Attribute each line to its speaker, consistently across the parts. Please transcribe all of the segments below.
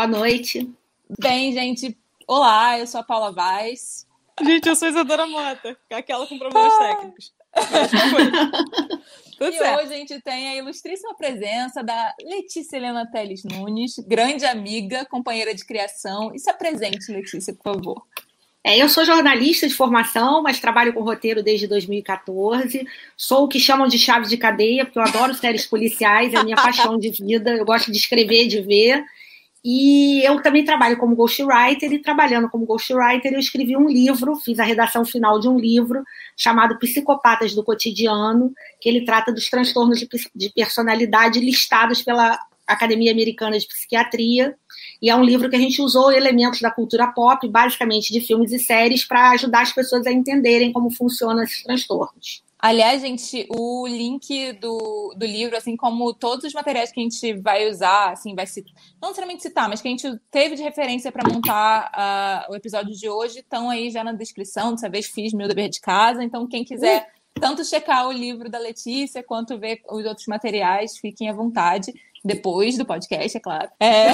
Speaker 1: Boa noite.
Speaker 2: Bem, gente, olá, eu sou a Paula Vaz.
Speaker 3: Gente, eu sou a Isadora Mota, aquela com problemas ah. técnicos.
Speaker 2: Tudo e certo. hoje a gente tem a ilustríssima presença da Letícia Helena Teles Nunes, grande amiga, companheira de criação. E se apresente, Letícia, por favor.
Speaker 1: É, eu sou jornalista de formação, mas trabalho com roteiro desde 2014. Sou o que chamam de chave de cadeia, porque eu adoro séries policiais, é a minha paixão de vida. Eu gosto de escrever, de ver. E eu também trabalho como ghostwriter, e trabalhando como ghostwriter, eu escrevi um livro, fiz a redação final de um livro chamado Psicopatas do Cotidiano, que ele trata dos transtornos de, de personalidade listados pela Academia Americana de Psiquiatria. E é um livro que a gente usou elementos da cultura pop, basicamente de filmes e séries, para ajudar as pessoas a entenderem como funcionam esses transtornos.
Speaker 2: Aliás, gente, o link do, do livro, assim como todos os materiais que a gente vai usar, assim, vai citar, não necessariamente citar, mas que a gente teve de referência para montar uh, o episódio de hoje, estão aí já na descrição. Dessa vez fiz meu dever de casa, então quem quiser tanto checar o livro da Letícia quanto ver os outros materiais, fiquem à vontade. Depois do podcast, é claro. É...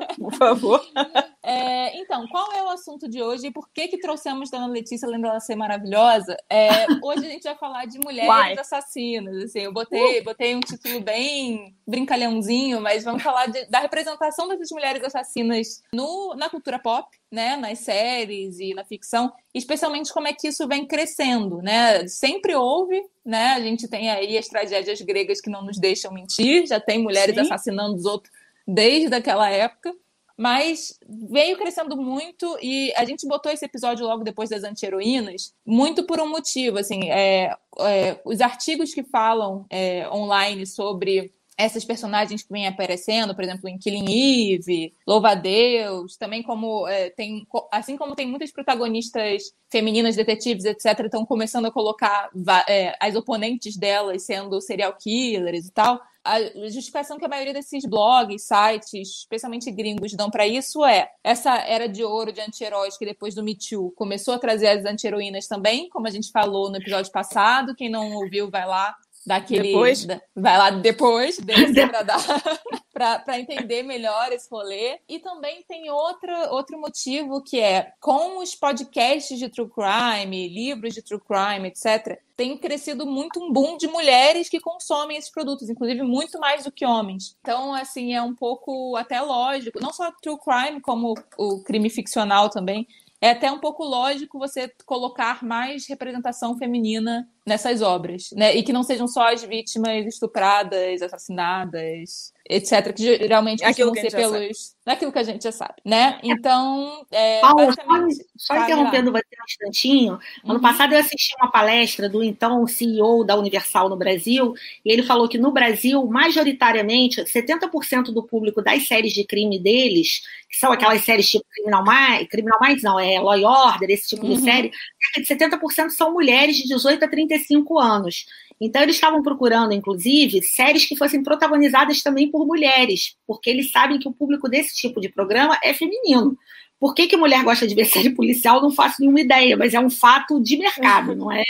Speaker 3: Por favor.
Speaker 2: É, então, qual é o assunto de hoje e por que que trouxemos Dona Letícia, além dela ser maravilhosa? É, hoje a gente vai falar de mulheres Uai. assassinas. Assim, eu botei, uh. botei um título bem brincalhãozinho, mas vamos falar de, da representação dessas mulheres assassinas no, na cultura pop, né, nas séries e na ficção, especialmente como é que isso vem crescendo, né? Sempre houve, né? A gente tem aí as tragédias gregas que não nos deixam mentir, já tem mulheres Sim. assassinando os outros desde aquela época mas veio crescendo muito e a gente botou esse episódio logo depois das anti-heroínas, muito por um motivo, assim, é, é, os artigos que falam é, online sobre essas personagens que vêm aparecendo, por exemplo, em Killing Eve, Louva a Deus, também como é, tem, assim como tem muitas protagonistas femininas, detetives, etc., estão começando a colocar é, as oponentes delas sendo serial killers e tal a justificação que a maioria desses blogs, sites, especialmente gringos, dão para isso é essa era de ouro de anti-heróis que depois do Me Too começou a trazer as anti-heroínas também, como a gente falou no episódio passado. Quem não ouviu, vai lá daquele.
Speaker 3: Depois?
Speaker 2: Da, vai lá depois, para entender melhor esse rolê. E também tem outra, outro motivo que é com os podcasts de true crime, livros de true crime, etc., tem crescido muito um boom de mulheres que consomem esses produtos, inclusive muito mais do que homens. Então, assim, é um pouco até lógico, não só true crime, como o crime ficcional também é até um pouco lógico você colocar mais representação feminina nessas obras, né? E que não sejam só as vítimas estupradas, assassinadas, etc., que geralmente costumam ser pelos. Naquilo que a gente já sabe, né? Então. É,
Speaker 1: Paulo, basicamente... só, só interrompendo você um instantinho. Ano uhum. passado eu assisti uma palestra do então CEO da Universal no Brasil, e ele falou que no Brasil, majoritariamente, 70% do público das séries de crime deles, que são aquelas séries tipo Criminal Minds, Criminal Minds não, é Law Order, esse tipo uhum. de série, cerca de 70% são mulheres de 18 a 35 anos. Então, eles estavam procurando, inclusive, séries que fossem protagonizadas também por mulheres, porque eles sabem que o público desse tipo de programa é feminino. Por que, que mulher gosta de ver série policial? Não faço nenhuma ideia, mas é um fato de mercado, não é?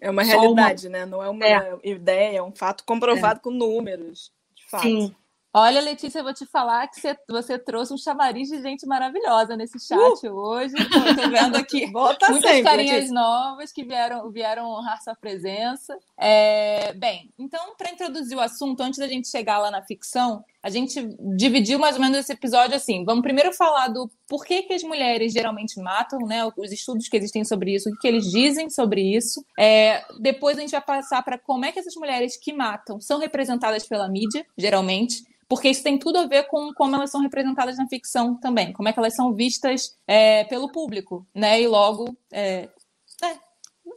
Speaker 3: É uma realidade, uma... né? Não é uma é. ideia, é um fato comprovado é. com números. De fato. Sim.
Speaker 2: Olha, Letícia, eu vou te falar que você, você trouxe um chamariz de gente maravilhosa nesse chat uh! hoje. Estou vendo aqui muitas sempre, carinhas Letícia. novas que vieram, vieram honrar sua presença. É, bem, então, para introduzir o assunto, antes da gente chegar lá na ficção, a gente dividiu mais ou menos esse episódio assim. Vamos primeiro falar do porquê que as mulheres geralmente matam, né? Os estudos que existem sobre isso, o que eles dizem sobre isso. É, depois a gente vai passar para como é que essas mulheres que matam são representadas pela mídia, geralmente porque isso tem tudo a ver com como elas são representadas na ficção também, como é que elas são vistas é, pelo público, né? E logo, é, é,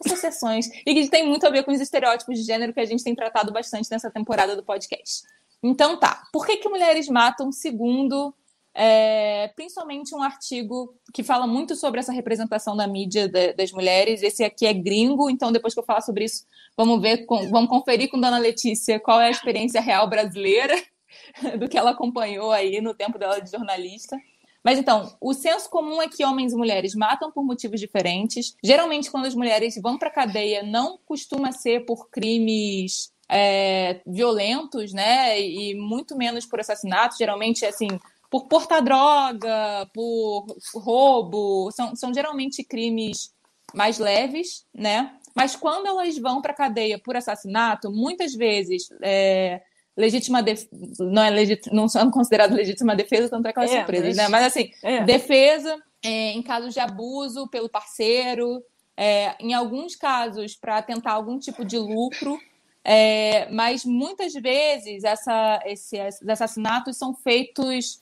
Speaker 2: associações. E que tem muito a ver com os estereótipos de gênero que a gente tem tratado bastante nessa temporada do podcast. Então tá, por que, que mulheres matam segundo é, principalmente um artigo que fala muito sobre essa representação da mídia de, das mulheres. Esse aqui é gringo, então depois que eu falar sobre isso, vamos ver, com, vamos conferir com Dona Letícia qual é a experiência real brasileira do que ela acompanhou aí no tempo dela de jornalista. Mas então, o senso comum é que homens e mulheres matam por motivos diferentes. Geralmente, quando as mulheres vão para cadeia, não costuma ser por crimes é, violentos, né? E muito menos por assassinatos. Geralmente, assim, por portar droga, por roubo, são, são geralmente crimes mais leves, né? Mas quando elas vão para a cadeia por assassinato, muitas vezes é, legítima def... não é legit... não são consideradas legítima defesa, tanto é que elas é, são presas, mas... né? Mas assim, é. defesa é, em casos de abuso pelo parceiro, é, em alguns casos para tentar algum tipo de lucro. É, mas muitas vezes essa, esse, esses assassinatos são feitos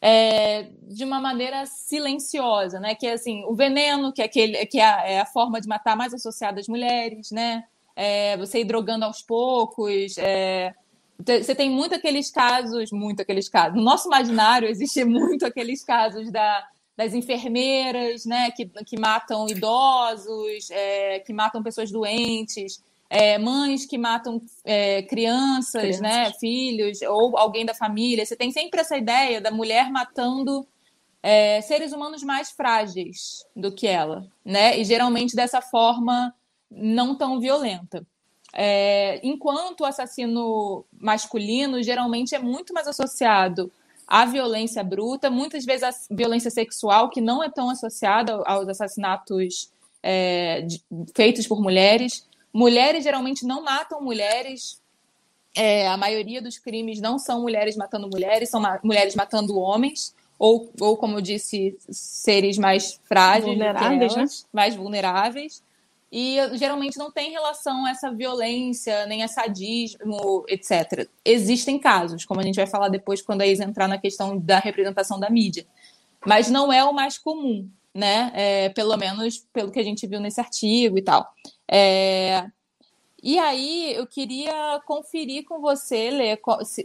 Speaker 2: é, de uma maneira silenciosa, né? Que é assim, o veneno, que é, aquele, que é a, é a forma de matar mais associada às mulheres, né? É, você ir drogando aos poucos. É, você tem muito aqueles casos, muito aqueles casos. No nosso imaginário existe muito aqueles casos da, das enfermeiras, né? Que, que matam idosos, que matam pessoas doentes é, mães que matam é, crianças, crianças, né, filhos, ou alguém da família. Você tem sempre essa ideia da mulher matando é, seres humanos mais frágeis do que ela, né? E geralmente dessa forma não tão violenta. É, enquanto o assassino masculino geralmente é muito mais associado à violência bruta, muitas vezes a violência sexual, que não é tão associada aos assassinatos é, de, feitos por mulheres. Mulheres geralmente não matam mulheres. É, a maioria dos crimes não são mulheres matando mulheres, são ma mulheres matando homens. Ou, ou, como eu disse, seres mais frágeis, vulneráveis, elas, né? mais vulneráveis. E geralmente não tem relação a essa violência, nem a sadismo, etc. Existem casos, como a gente vai falar depois quando a Isa entrar na questão da representação da mídia. Mas não é o mais comum, né? É, pelo menos pelo que a gente viu nesse artigo e tal. É... E aí eu queria conferir com você, Lê,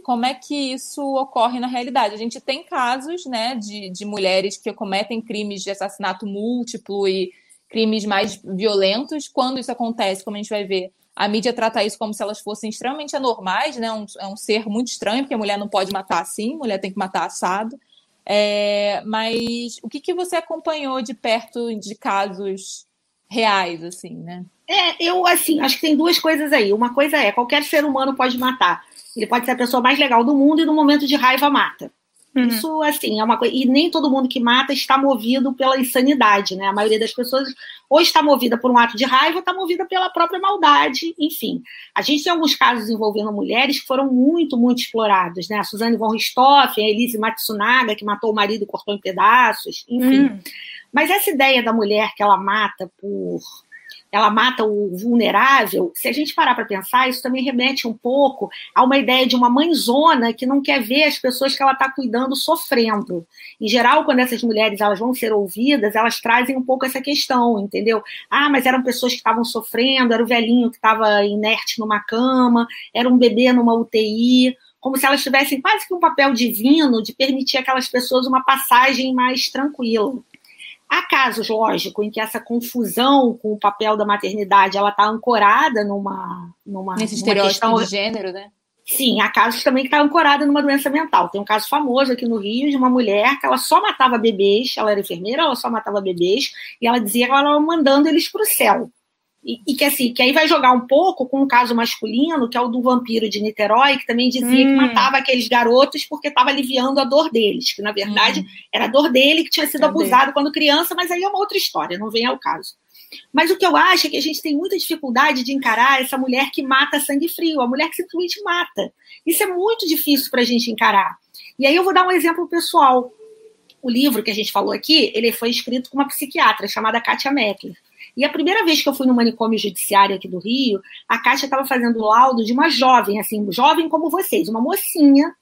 Speaker 2: como é que isso ocorre na realidade. A gente tem casos né, de, de mulheres que cometem crimes de assassinato múltiplo e crimes mais violentos. Quando isso acontece, como a gente vai ver, a mídia trata isso como se elas fossem extremamente anormais, né? Um, é um ser muito estranho, porque a mulher não pode matar assim, mulher tem que matar assado. É, mas o que, que você acompanhou de perto de casos reais, assim, né?
Speaker 1: É, eu, assim, acho que tem duas coisas aí. Uma coisa é, qualquer ser humano pode matar. Ele pode ser a pessoa mais legal do mundo e no momento de raiva mata. Uhum. Isso, assim, é uma coisa. E nem todo mundo que mata está movido pela insanidade, né? A maioria das pessoas ou está movida por um ato de raiva ou está movida pela própria maldade, enfim. A gente tem alguns casos envolvendo mulheres que foram muito, muito explorados, né? A Suzane von Richthofen, a Elise Matsunaga, que matou o marido e cortou em pedaços, enfim. Uhum. Mas essa ideia da mulher que ela mata por ela mata o vulnerável, se a gente parar para pensar, isso também remete um pouco a uma ideia de uma mãezona que não quer ver as pessoas que ela está cuidando sofrendo. Em geral, quando essas mulheres elas vão ser ouvidas, elas trazem um pouco essa questão, entendeu? Ah, mas eram pessoas que estavam sofrendo, era o velhinho que estava inerte numa cama, era um bebê numa UTI, como se elas tivessem quase que um papel divino de permitir aquelas pessoas uma passagem mais tranquila. Há casos, lógico, em que essa confusão com o papel da maternidade ela está ancorada numa, numa
Speaker 2: nesse estereótipo questão... de gênero, né?
Speaker 1: Sim, há casos também que está ancorada numa doença mental. Tem um caso famoso aqui no Rio de uma mulher que ela só matava bebês, ela era enfermeira, ela só matava bebês, e ela dizia que ela estava mandando eles para o céu. E, e, que assim, que aí vai jogar um pouco com um caso masculino, que é o do vampiro de Niterói, que também dizia hum. que matava aqueles garotos porque estava aliviando a dor deles, que na verdade hum. era a dor dele que tinha sido Cadê? abusado quando criança, mas aí é uma outra história, não vem ao caso. Mas o que eu acho é que a gente tem muita dificuldade de encarar essa mulher que mata sangue frio, a mulher que simplesmente mata. Isso é muito difícil para a gente encarar. E aí eu vou dar um exemplo pessoal. O livro que a gente falou aqui, ele foi escrito com uma psiquiatra chamada Katia Meckler. E a primeira vez que eu fui no manicômio judiciário aqui do Rio, a Kátia estava fazendo laudo de uma jovem, assim, jovem como vocês, uma mocinha.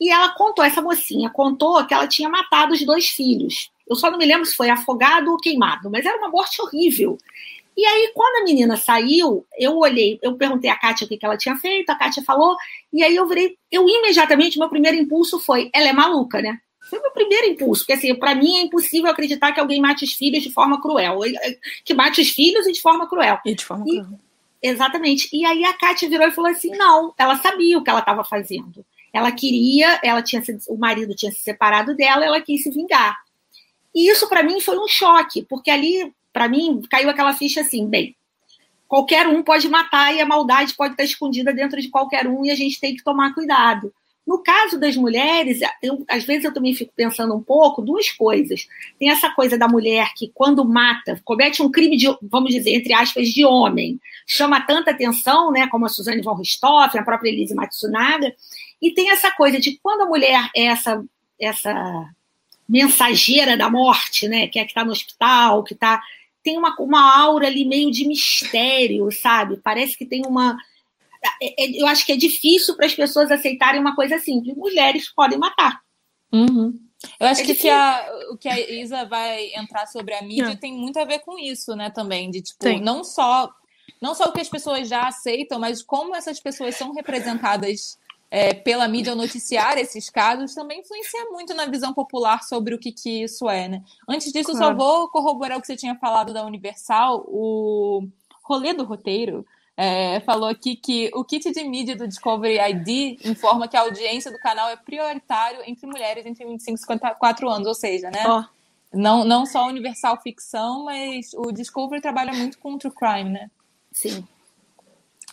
Speaker 1: E ela contou, essa mocinha contou que ela tinha matado os dois filhos. Eu só não me lembro se foi afogado ou queimado, mas era uma morte horrível. E aí, quando a menina saiu, eu olhei, eu perguntei a Kátia o que ela tinha feito, a Kátia falou, e aí eu virei, eu imediatamente, meu primeiro impulso foi, ela é maluca, né? Foi o meu primeiro impulso, porque assim, para mim é impossível acreditar que alguém mate os filhos de forma cruel. Eh, que mate os filhos e de forma cruel.
Speaker 3: E de forma e, cruel.
Speaker 1: Exatamente. E aí a Kátia virou e falou assim: não, ela sabia o que ela estava fazendo. Ela queria, ela tinha o marido tinha se separado dela, ela quis se vingar. E isso para mim foi um choque, porque ali, para mim, caiu aquela ficha assim, bem, qualquer um pode matar e a maldade pode estar escondida dentro de qualquer um e a gente tem que tomar cuidado. No caso das mulheres, eu, às vezes eu também fico pensando um pouco duas coisas. Tem essa coisa da mulher que, quando mata, comete um crime de, vamos dizer, entre aspas, de homem, chama tanta atenção, né, como a Suzane von Richthofen, a própria Elise Matsunaga, e tem essa coisa de quando a mulher é essa, essa mensageira da morte, né, que é que está no hospital, que está tem uma, uma aura ali meio de mistério, sabe? Parece que tem uma eu acho que é difícil para as pessoas aceitarem uma coisa simples. Mulheres podem matar.
Speaker 2: Uhum. Eu acho é que, que a, o que a Isa vai entrar sobre a mídia Não. tem muito a ver com isso, né, também. De tipo, não só não só o que as pessoas já aceitam, mas como essas pessoas são representadas é, pela mídia ao noticiar esses casos também influencia muito na visão popular sobre o que, que isso é, né? Antes disso, claro. só vou corroborar o que você tinha falado da Universal, o rolê do roteiro é, falou aqui que o kit de mídia do Discovery ID informa que a audiência do canal é prioritário entre mulheres entre 25 e 54 anos, ou seja, né? Oh. Não, não só Universal ficção, mas o Discovery trabalha muito com true crime, né?
Speaker 1: Sim.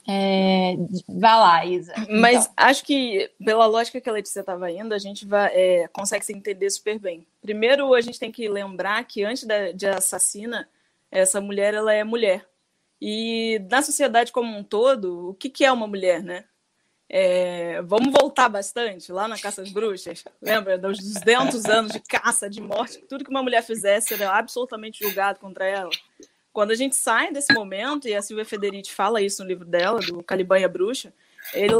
Speaker 2: É, vai lá, Isa.
Speaker 3: Mas então. acho que, pela lógica que a Letícia estava indo, a gente vai, é, consegue se entender super bem. Primeiro, a gente tem que lembrar que antes da, de assassina, essa mulher ela é mulher. E na sociedade como um todo, o que, que é uma mulher, né? É, vamos voltar bastante lá na Caça às Bruxas. Lembra dos 200 anos de caça, de morte, tudo que uma mulher fizesse era absolutamente julgado contra ela. Quando a gente sai desse momento, e a Silvia Federici fala isso no livro dela, do Caliban e a Bruxa, ele,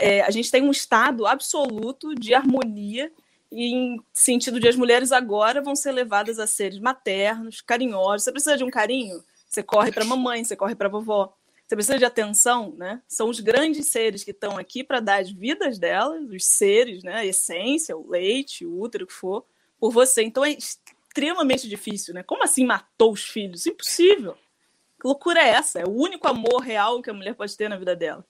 Speaker 3: é, a gente tem um estado absoluto de harmonia em sentido de as mulheres agora vão ser levadas a seres maternos, carinhosos. Você precisa de um carinho? Você corre para mamãe, você corre para vovó. Você precisa de atenção, né? São os grandes seres que estão aqui para dar as vidas delas, os seres, né? A essência, o leite, o útero, o que for, por você. Então é extremamente difícil, né? Como assim matou os filhos? Impossível. Que loucura é essa? É o único amor real que a mulher pode ter na vida dela.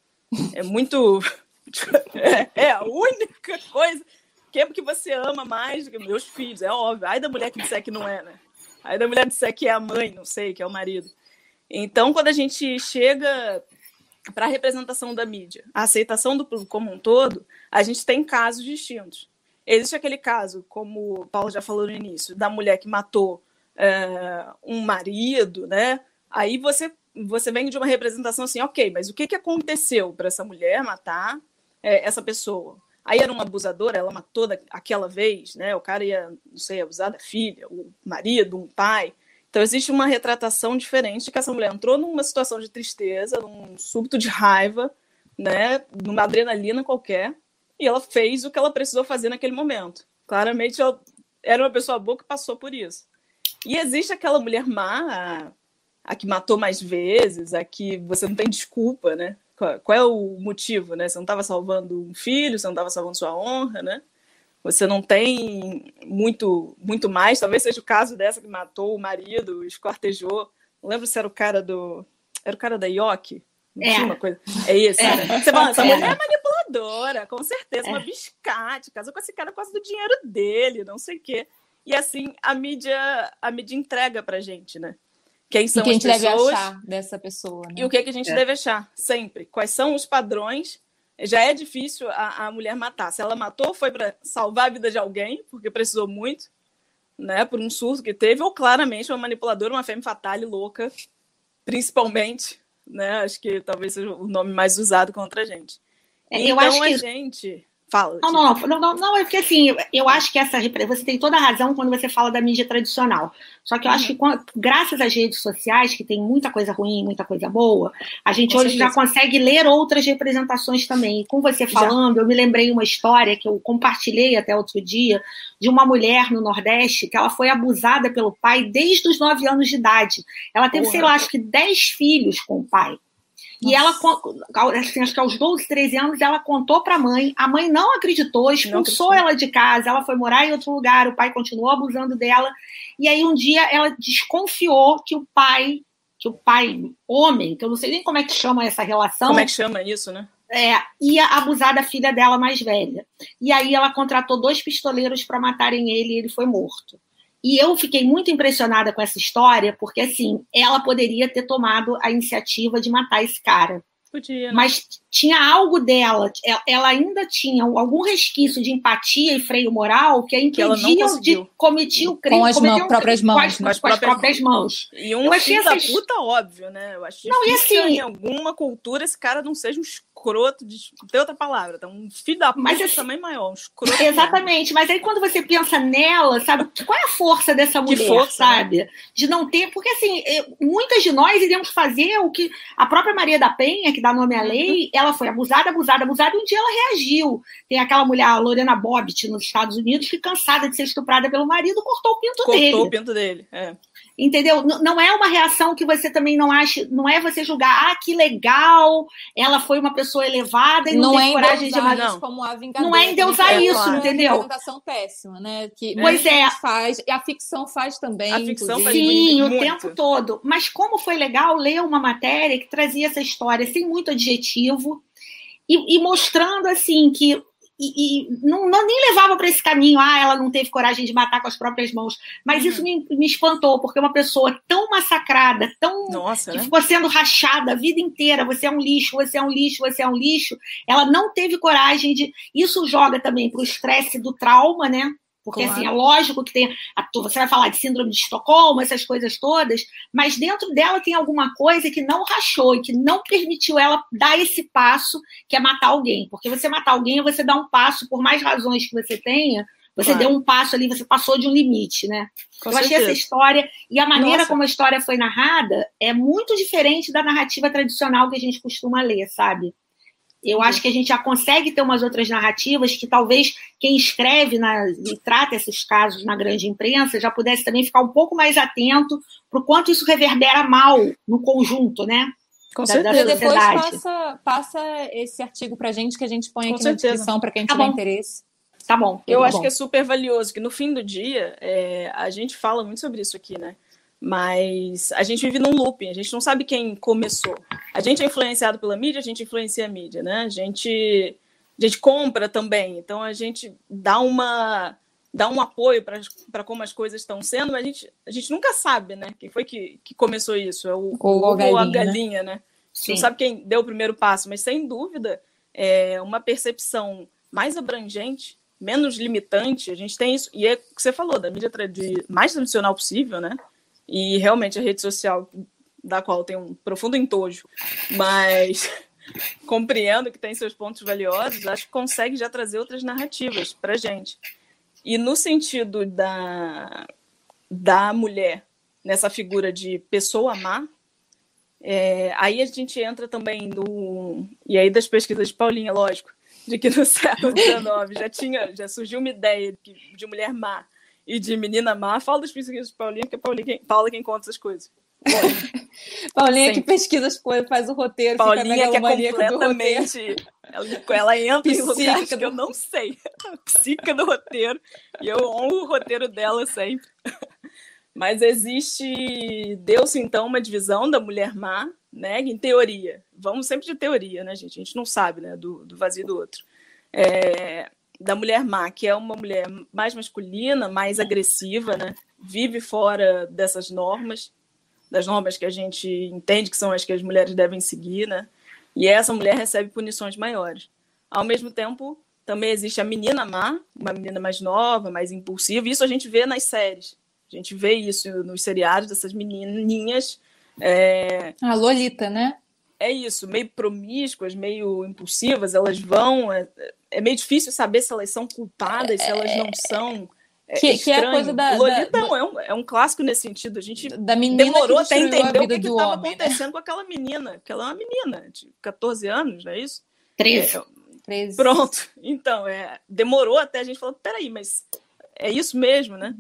Speaker 3: É muito. é, é a única coisa. Que é porque você ama mais do que meus filhos, é óbvio. Ai da mulher que disser que não é, né? Aí da mulher disser que é a mãe, não sei, que é o marido. Então, quando a gente chega para a representação da mídia, a aceitação do público como um todo, a gente tem casos distintos. Existe aquele caso, como o Paulo já falou no início, da mulher que matou é, um marido, né? Aí você você vem de uma representação assim, ok, mas o que, que aconteceu para essa mulher matar é, essa pessoa? Aí era uma abusadora, ela matou aquela vez, né? O cara ia, não sei, abusar da filha, o marido, um pai. Então existe uma retratação diferente que essa mulher entrou numa situação de tristeza, num súbito de raiva, né? Numa adrenalina qualquer, e ela fez o que ela precisou fazer naquele momento. Claramente ela era uma pessoa boa que passou por isso. E existe aquela mulher má, a, a que matou mais vezes, a que você não tem desculpa, né? Qual, é o motivo, né? Você não estava salvando um filho, você não estava salvando sua honra, né? Você não tem muito, muito mais. Talvez seja o caso dessa que matou o marido, escortejou. Não lembro se era o cara do. Era o cara da Ioki?
Speaker 1: É.
Speaker 3: Uma coisa. é isso. É. Né? Você fala, essa é. mulher é manipuladora, com certeza, é. uma biscate, casou com esse cara por causa do dinheiro dele, não sei o quê. E assim, a mídia, a mídia entrega pra gente, né? Quem são
Speaker 2: e
Speaker 3: quem as pessoas.
Speaker 2: deve achar dessa pessoa. Né?
Speaker 3: E o que, é que a gente é. deve achar sempre. Quais são os padrões. Já é difícil a, a mulher matar. Se ela matou, foi para salvar a vida de alguém, porque precisou muito, né? Por um surto que teve, ou claramente uma manipuladora, uma femme fatale louca, principalmente, né? Acho que talvez seja o nome mais usado contra a gente. É, então a que... gente Fala.
Speaker 1: Não, não, não, não, não, é porque assim, eu acho que essa você tem toda a razão quando você fala da mídia tradicional. Só que eu uhum. acho que graças às redes sociais, que tem muita coisa ruim, muita coisa boa, a gente com hoje certeza. já consegue ler outras representações também. E com você falando, já. eu me lembrei uma história que eu compartilhei até outro dia, de uma mulher no Nordeste que ela foi abusada pelo pai desde os nove anos de idade. Ela teve, Porra. sei lá, acho que dez filhos com o pai. E ela, assim, acho que aos 12, 13 anos, ela contou para a mãe. A mãe não acreditou, expulsou não ela de casa. Ela foi morar em outro lugar. O pai continuou abusando dela. E aí, um dia, ela desconfiou que o pai, que o pai, homem, que eu não sei nem como é que chama essa relação.
Speaker 3: Como é que chama isso, né?
Speaker 1: É, ia abusar da filha dela mais velha. E aí, ela contratou dois pistoleiros para matarem ele e ele foi morto. E eu fiquei muito impressionada com essa história, porque assim, ela poderia ter tomado a iniciativa de matar esse cara.
Speaker 3: Podia, né?
Speaker 1: Mas tinha algo dela, ela ainda tinha algum resquício de empatia e freio moral que a impediam de cometer o crime.
Speaker 2: Com as mão, próprias mãos. Com
Speaker 1: as, com as, com as próprias mãos.
Speaker 3: E um filho da puta, óbvio, né? Eu acho não, e assim, em alguma cultura esse cara não seja um escroto, de, tem outra palavra, tá? um filho da puta assim, também maior, um escroto.
Speaker 1: Exatamente, mesmo. mas aí quando você pensa nela, sabe, qual é a força dessa mulher, força, né? sabe? Né? De não ter, porque assim, muitas de nós iríamos fazer o que a própria Maria da Penha, que dá nome à uhum. lei, ela foi abusada, abusada, abusada, e um dia ela reagiu. Tem aquela mulher, a Lorena Bobbitt, nos Estados Unidos, que cansada de ser estuprada pelo marido, cortou o pinto
Speaker 3: cortou
Speaker 1: dele.
Speaker 3: Cortou o pinto dele, é.
Speaker 1: Entendeu? Não é uma reação que você também não acha, não é você julgar, ah, que legal, ela foi uma pessoa elevada e não, não teve é coragem de
Speaker 2: matar. Não. como a vingadora.
Speaker 1: Não é endeusar é, isso, claro. entendeu? É uma
Speaker 2: representação péssima, né? Que
Speaker 1: pois é.
Speaker 2: faz, e a ficção faz também.
Speaker 3: A ficção faz
Speaker 1: Sim,
Speaker 3: muito,
Speaker 1: o tempo todo. Mas como foi legal ler uma matéria que trazia essa história sem muito adjetivo e, e mostrando assim que e, e não, não, nem levava para esse caminho, ah, ela não teve coragem de matar com as próprias mãos. Mas uhum. isso me, me, espantou, porque uma pessoa tão massacrada, tão
Speaker 3: Nossa,
Speaker 1: que
Speaker 3: né?
Speaker 1: ficou sendo rachada a vida inteira, você é um lixo, você é um lixo, você é um lixo, ela não teve coragem de. Isso joga também para o estresse do trauma, né? Porque, claro. assim, é lógico que tem. A, você vai falar de síndrome de Estocolmo, essas coisas todas, mas dentro dela tem alguma coisa que não rachou e que não permitiu ela dar esse passo, que é matar alguém. Porque você matar alguém, você dá um passo, por mais razões que você tenha, você claro. deu um passo ali, você passou de um limite, né? Com Eu certeza. achei essa história, e a maneira Nossa. como a história foi narrada é muito diferente da narrativa tradicional que a gente costuma ler, sabe? Eu acho que a gente já consegue ter umas outras narrativas que talvez quem escreve na, e trata esses casos na grande imprensa já pudesse também ficar um pouco mais atento para o quanto isso reverbera mal no conjunto, né?
Speaker 2: Com da, certeza. Da depois passa, passa esse artigo para a gente que a gente põe Com aqui certeza. na descrição para quem tá tiver bom. interesse.
Speaker 1: Tá bom.
Speaker 3: Eu
Speaker 1: tá
Speaker 3: acho
Speaker 1: bom.
Speaker 3: que é super valioso, que no fim do dia é, a gente fala muito sobre isso aqui, né? Mas a gente vive num looping, a gente não sabe quem começou. A gente é influenciado pela mídia, a gente influencia a mídia, né? A gente, a gente compra também, então a gente dá uma dá um apoio para como as coisas estão sendo, mas a gente, a gente nunca sabe, né? Quem foi que, que começou isso? É o,
Speaker 2: ou,
Speaker 3: a galinha, a galinha né? né? Não sabe quem deu o primeiro passo, mas sem dúvida é uma percepção mais abrangente, menos limitante. A gente tem isso, e é o que você falou, da mídia de mais tradicional possível, né? E realmente a rede social, da qual tem um profundo entojo, mas compreendo que tem seus pontos valiosos, acho que consegue já trazer outras narrativas para gente. E no sentido da, da mulher, nessa figura de pessoa má, é, aí a gente entra também no. E aí das pesquisas de Paulinha, lógico, de que no século XIX já tinha, já surgiu uma ideia de, de mulher má e de menina má. Fala das pesquisas de Paulinha, que é Paulinha quem, Paula quem conta essas coisas.
Speaker 2: Paulinha Sempre. que pesquisa as coisas, faz o roteiro,
Speaker 3: Paulinha que é completamente... Ela, ela entra em lugares do... que eu não sei. Psica do roteiro. E eu honro o roteiro dela sempre. Mas existe, deu-se então uma divisão da mulher má, né? Em teoria. Vamos sempre de teoria, né, gente? A gente não sabe, né? Do, do vazio do outro. É, da mulher má, que é uma mulher mais masculina, mais agressiva, né? Vive fora dessas normas, das normas que a gente entende que são as que as mulheres devem seguir, né? E essa mulher recebe punições maiores. Ao mesmo tempo, também existe a menina má, uma menina mais nova, mais impulsiva. Isso a gente vê nas séries. A gente vê isso nos seriados dessas menininhas. É...
Speaker 2: A Lolita, né?
Speaker 3: É isso, meio promíscuas, meio impulsivas. Elas vão. É, é meio difícil saber se elas são culpadas, se elas não são. É,
Speaker 2: que, que, é a coisa da.
Speaker 3: Lolita
Speaker 2: da,
Speaker 3: é, um, é um clássico nesse sentido. A gente
Speaker 2: da demorou até entender o que estava
Speaker 3: né? acontecendo com aquela menina. Porque ela é uma menina de 14 anos, não é isso?
Speaker 1: 13. É,
Speaker 2: 13.
Speaker 3: Pronto. Então, é, demorou até a gente falar: peraí, mas é isso mesmo, né?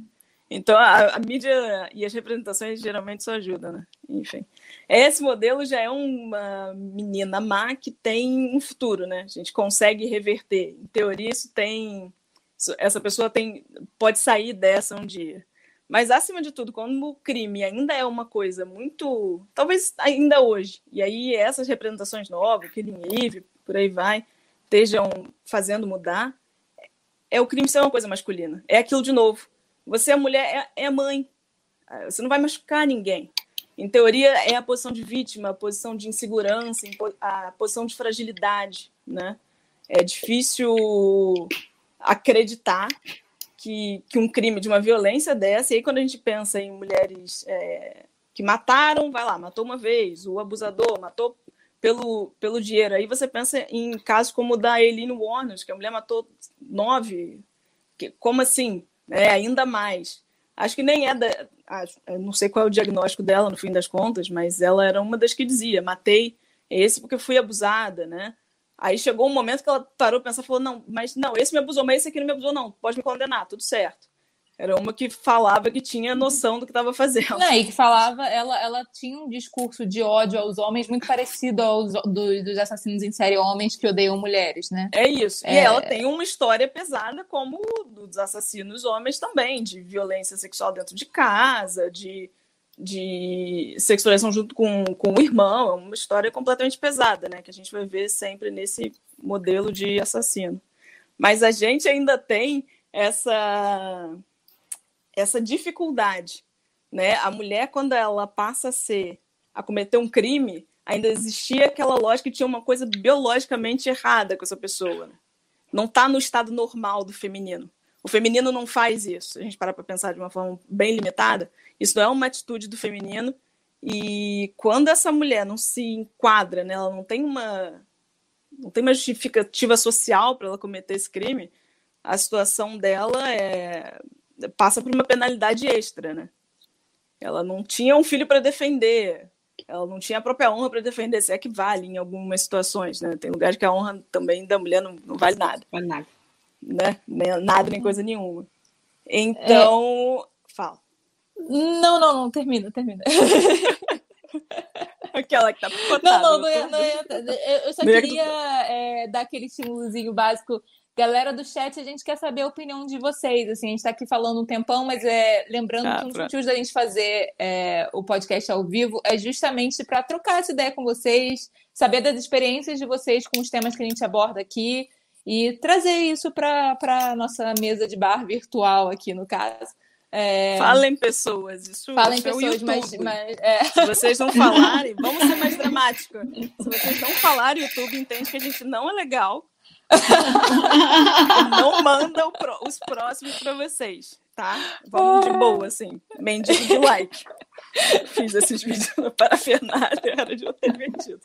Speaker 3: Então, a, a, mídia e as representações geralmente só ajudam, né? Enfim. Esse modelo já é uma menina má que tem um futuro, né? A gente consegue reverter. Em teoria, isso tem. Essa pessoa tem, pode sair dessa um dia. Mas, acima de tudo, quando o crime ainda é uma coisa muito. Talvez ainda hoje, e aí essas representações novas, Killing Eve, por aí vai, estejam fazendo mudar, é o crime ser uma coisa masculina. É aquilo de novo você é mulher, é, é mãe. Você não vai machucar ninguém. Em teoria, é a posição de vítima, a posição de insegurança, a posição de fragilidade, né? É difícil acreditar que, que um crime de uma violência dessa, e aí quando a gente pensa em mulheres é, que mataram, vai lá, matou uma vez, o abusador matou pelo, pelo dinheiro. Aí você pensa em casos como o da Eileen Warner, que a mulher matou nove. Que, como assim? É, ainda mais. Acho que nem é da. Acho, não sei qual é o diagnóstico dela no fim das contas, mas ela era uma das que dizia: matei esse porque fui abusada, né? Aí chegou um momento que ela parou pensar falou: não, mas não, esse me abusou, mas esse aqui não me abusou, não, pode me condenar, tudo certo. Era uma que falava que tinha noção do que estava fazendo.
Speaker 2: Não, e que falava, ela, ela tinha um discurso de ódio aos homens muito parecido aos do, dos assassinos em série homens que odeiam mulheres, né?
Speaker 3: É isso. É... E ela tem uma história pesada como dos assassinos homens também, de violência sexual dentro de casa, de, de sexualização junto com, com o irmão. É uma história completamente pesada, né? Que a gente vai ver sempre nesse modelo de assassino. Mas a gente ainda tem essa essa dificuldade, né? A mulher quando ela passa a ser a cometer um crime, ainda existia aquela lógica que tinha uma coisa biologicamente errada com essa pessoa. Né? Não está no estado normal do feminino. O feminino não faz isso. A gente para para pensar de uma forma bem limitada. Isso não é uma atitude do feminino. E quando essa mulher não se enquadra, né, ela não tem uma não tem uma justificativa social para ela cometer esse crime, a situação dela é passa por uma penalidade extra, né? Ela não tinha um filho para defender, ela não tinha a própria honra para defender, se é que vale em algumas situações, né? Tem lugares que a honra também da mulher não, não vale nada.
Speaker 1: Vale nada.
Speaker 3: Né? nada nem coisa nenhuma. Então, é... fala.
Speaker 2: Não, não, não, termina, termina.
Speaker 3: Aquela que tá
Speaker 2: picotada. Não, não, não, ia, não ia, eu só queria é, dar aquele estímulozinho básico Galera do chat, a gente quer saber a opinião de vocês. Assim, a gente está aqui falando um tempão, mas é, lembrando ah, que um dos motivos da gente fazer é, o podcast ao vivo é justamente para trocar essa ideia com vocês, saber das experiências de vocês com os temas que a gente aborda aqui e trazer isso para a nossa mesa de bar virtual aqui, no caso.
Speaker 3: É... Falem pessoas, isso,
Speaker 2: Falem
Speaker 3: isso é
Speaker 2: pessoas,
Speaker 3: é
Speaker 2: mas, mas é...
Speaker 3: se vocês não falarem, vamos ser mais dramáticos. Se vocês não falarem, o YouTube entende que a gente não é legal não manda pro, os próximos para vocês, tá? Vamos de boa, assim. Mendigo de like. Fiz esses vídeos para Fernanda, era de eu ter vendido.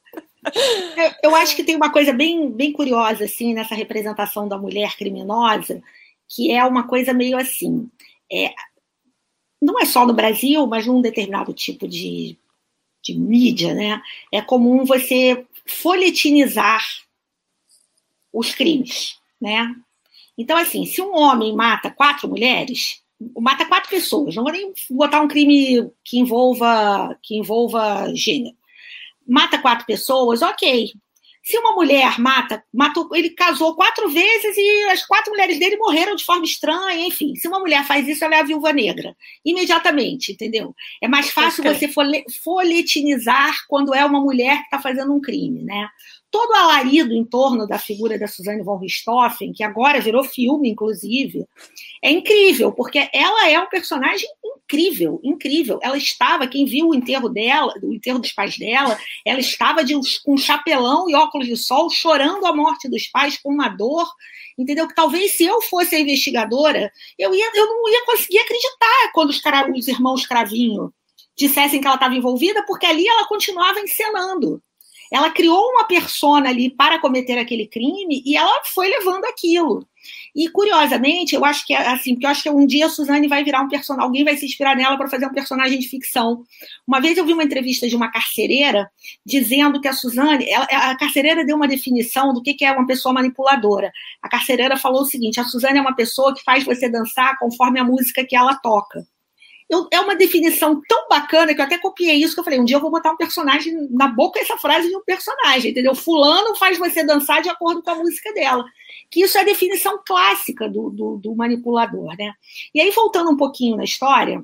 Speaker 1: Eu, eu acho que tem uma coisa bem, bem curiosa, assim, nessa representação da mulher criminosa, que é uma coisa meio assim. É, não é só no Brasil, mas num determinado tipo de, de mídia, né? É comum você folhetinizar os crimes, né? Então, assim, se um homem mata quatro mulheres, mata quatro pessoas, não vou nem botar um crime que envolva, que envolva gênero. Mata quatro pessoas, ok. Se uma mulher mata, matou, ele casou quatro vezes e as quatro mulheres dele morreram de forma estranha, enfim. Se uma mulher faz isso, ela é a viúva negra, imediatamente, entendeu? É mais fácil okay. você folhetinizar quando é uma mulher que está fazendo um crime, né? Todo alarido em torno da figura da Suzanne von Richthofen, que agora virou filme, inclusive, é incrível, porque ela é um personagem incrível, incrível. Ela estava, quem viu o enterro dela, o enterro dos pais dela, ela estava de, com chapelão e óculos de sol, chorando a morte dos pais com uma dor, entendeu? Que talvez se eu fosse a investigadora, eu, ia, eu não ia conseguir acreditar quando os, os irmãos Cravinho dissessem que ela estava envolvida, porque ali ela continuava encenando ela criou uma persona ali para cometer aquele crime e ela foi levando aquilo. E curiosamente, eu acho que é assim, porque eu acho que um dia a Suzane vai virar um personagem, alguém vai se inspirar nela para fazer um personagem de ficção. Uma vez eu vi uma entrevista de uma carcereira dizendo que a Suzane, ela, a carcereira deu uma definição do que, que é uma pessoa manipuladora. A carcereira falou o seguinte: a Suzane é uma pessoa que faz você dançar conforme a música que ela toca eu, é uma definição tão bacana que eu até copiei isso, que eu falei, um dia eu vou botar um personagem na boca essa frase de um personagem, entendeu? Fulano faz você dançar de acordo com a música dela. Que isso é a definição clássica do, do, do manipulador, né? E aí, voltando um pouquinho na história,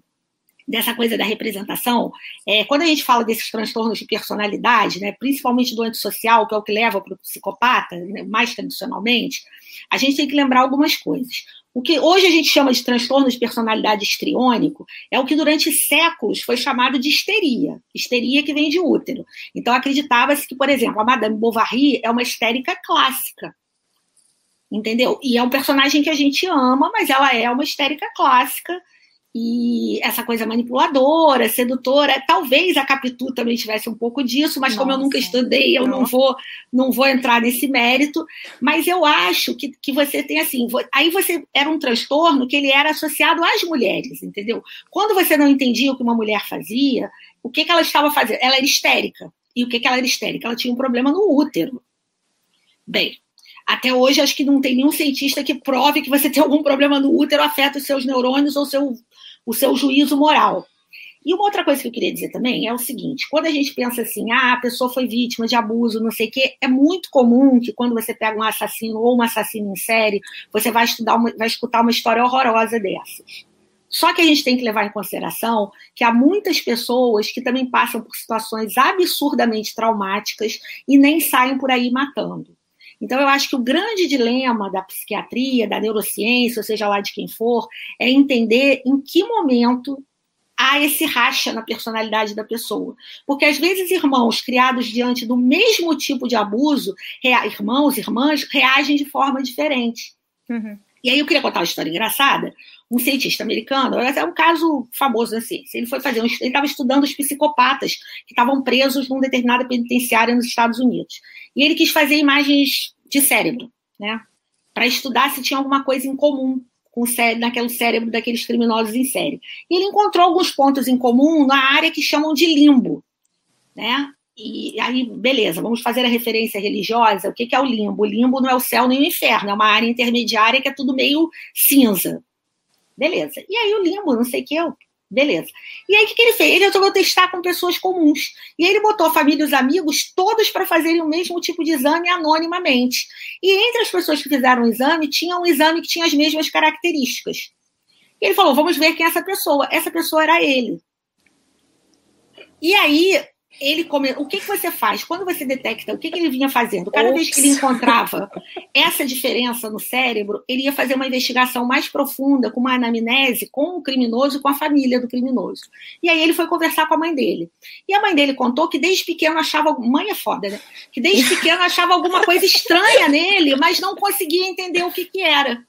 Speaker 1: dessa coisa da representação, é, quando a gente fala desses transtornos de personalidade, né, principalmente do antissocial, que é o que leva para o psicopata, né, mais tradicionalmente, a gente tem que lembrar algumas coisas. O que hoje a gente chama de transtorno de personalidade histriônico é o que durante séculos foi chamado de histeria. Histeria que vem de útero. Então acreditava-se que, por exemplo, a Madame Bovary é uma histérica clássica. Entendeu? E é um personagem que a gente ama, mas ela é uma histérica clássica e essa coisa manipuladora, sedutora, talvez a Capitu também tivesse um pouco disso, mas Nossa. como eu nunca estudei, eu não vou não vou entrar nesse mérito, mas eu acho que, que você tem assim, aí você era um transtorno que ele era associado às mulheres, entendeu? Quando você não entendia o que uma mulher fazia, o que, que ela estava fazendo? Ela era histérica. E o que, que ela era histérica? Ela tinha um problema no útero. Bem, até hoje acho que não tem nenhum cientista que prove que você tem algum problema no útero afeta os seus neurônios ou seu o seu juízo moral. E uma outra coisa que eu queria dizer também é o seguinte: quando a gente pensa assim, ah, a pessoa foi vítima de abuso, não sei o quê, é muito comum que quando você pega um assassino ou um assassino em série, você vai estudar uma, vai escutar uma história horrorosa dessas. Só que a gente tem que levar em consideração que há muitas pessoas que também passam por situações absurdamente traumáticas e nem saem por aí matando. Então, eu acho que o grande dilema da psiquiatria, da neurociência, ou seja lá de quem for, é entender em que momento há esse racha na personalidade da pessoa. Porque às vezes irmãos criados diante do mesmo tipo de abuso, irmãos, irmãs, reagem de forma diferente. Uhum. E aí eu queria contar uma história engraçada. Um cientista americano, é um caso famoso assim. Ele foi fazer, ele estava estudando os psicopatas que estavam presos num determinada penitenciária nos Estados Unidos. E ele quis fazer imagens de cérebro, né? Para estudar se tinha alguma coisa em comum com o cérebro, naquele cérebro daqueles criminosos em série. E ele encontrou alguns pontos em comum na área que chamam de limbo, né? E aí, beleza, vamos fazer a referência religiosa. O que é o limbo? O limbo não é o céu nem o inferno, é uma área intermediária que é tudo meio cinza. Beleza. E aí o limbo, não sei o que, Beleza. E aí, o que, que ele fez? Ele resolveu testar com pessoas comuns. E ele botou a família e os amigos todos para fazerem o mesmo tipo de exame anonimamente. E entre as pessoas que fizeram o exame, tinha um exame que tinha as mesmas características. E ele falou: vamos ver quem é essa pessoa. Essa pessoa era ele. E aí, ele come... o que, que você faz? Quando você detecta o que, que ele vinha fazendo, cada Ops. vez que ele encontrava essa diferença no cérebro, ele ia fazer uma investigação mais profunda, com uma anamnese com o criminoso e com a família do criminoso. E aí ele foi conversar com a mãe dele. E a mãe dele contou que desde pequeno achava. Mãe é foda, né? Que desde pequeno achava alguma coisa estranha nele, mas não conseguia entender o que, que era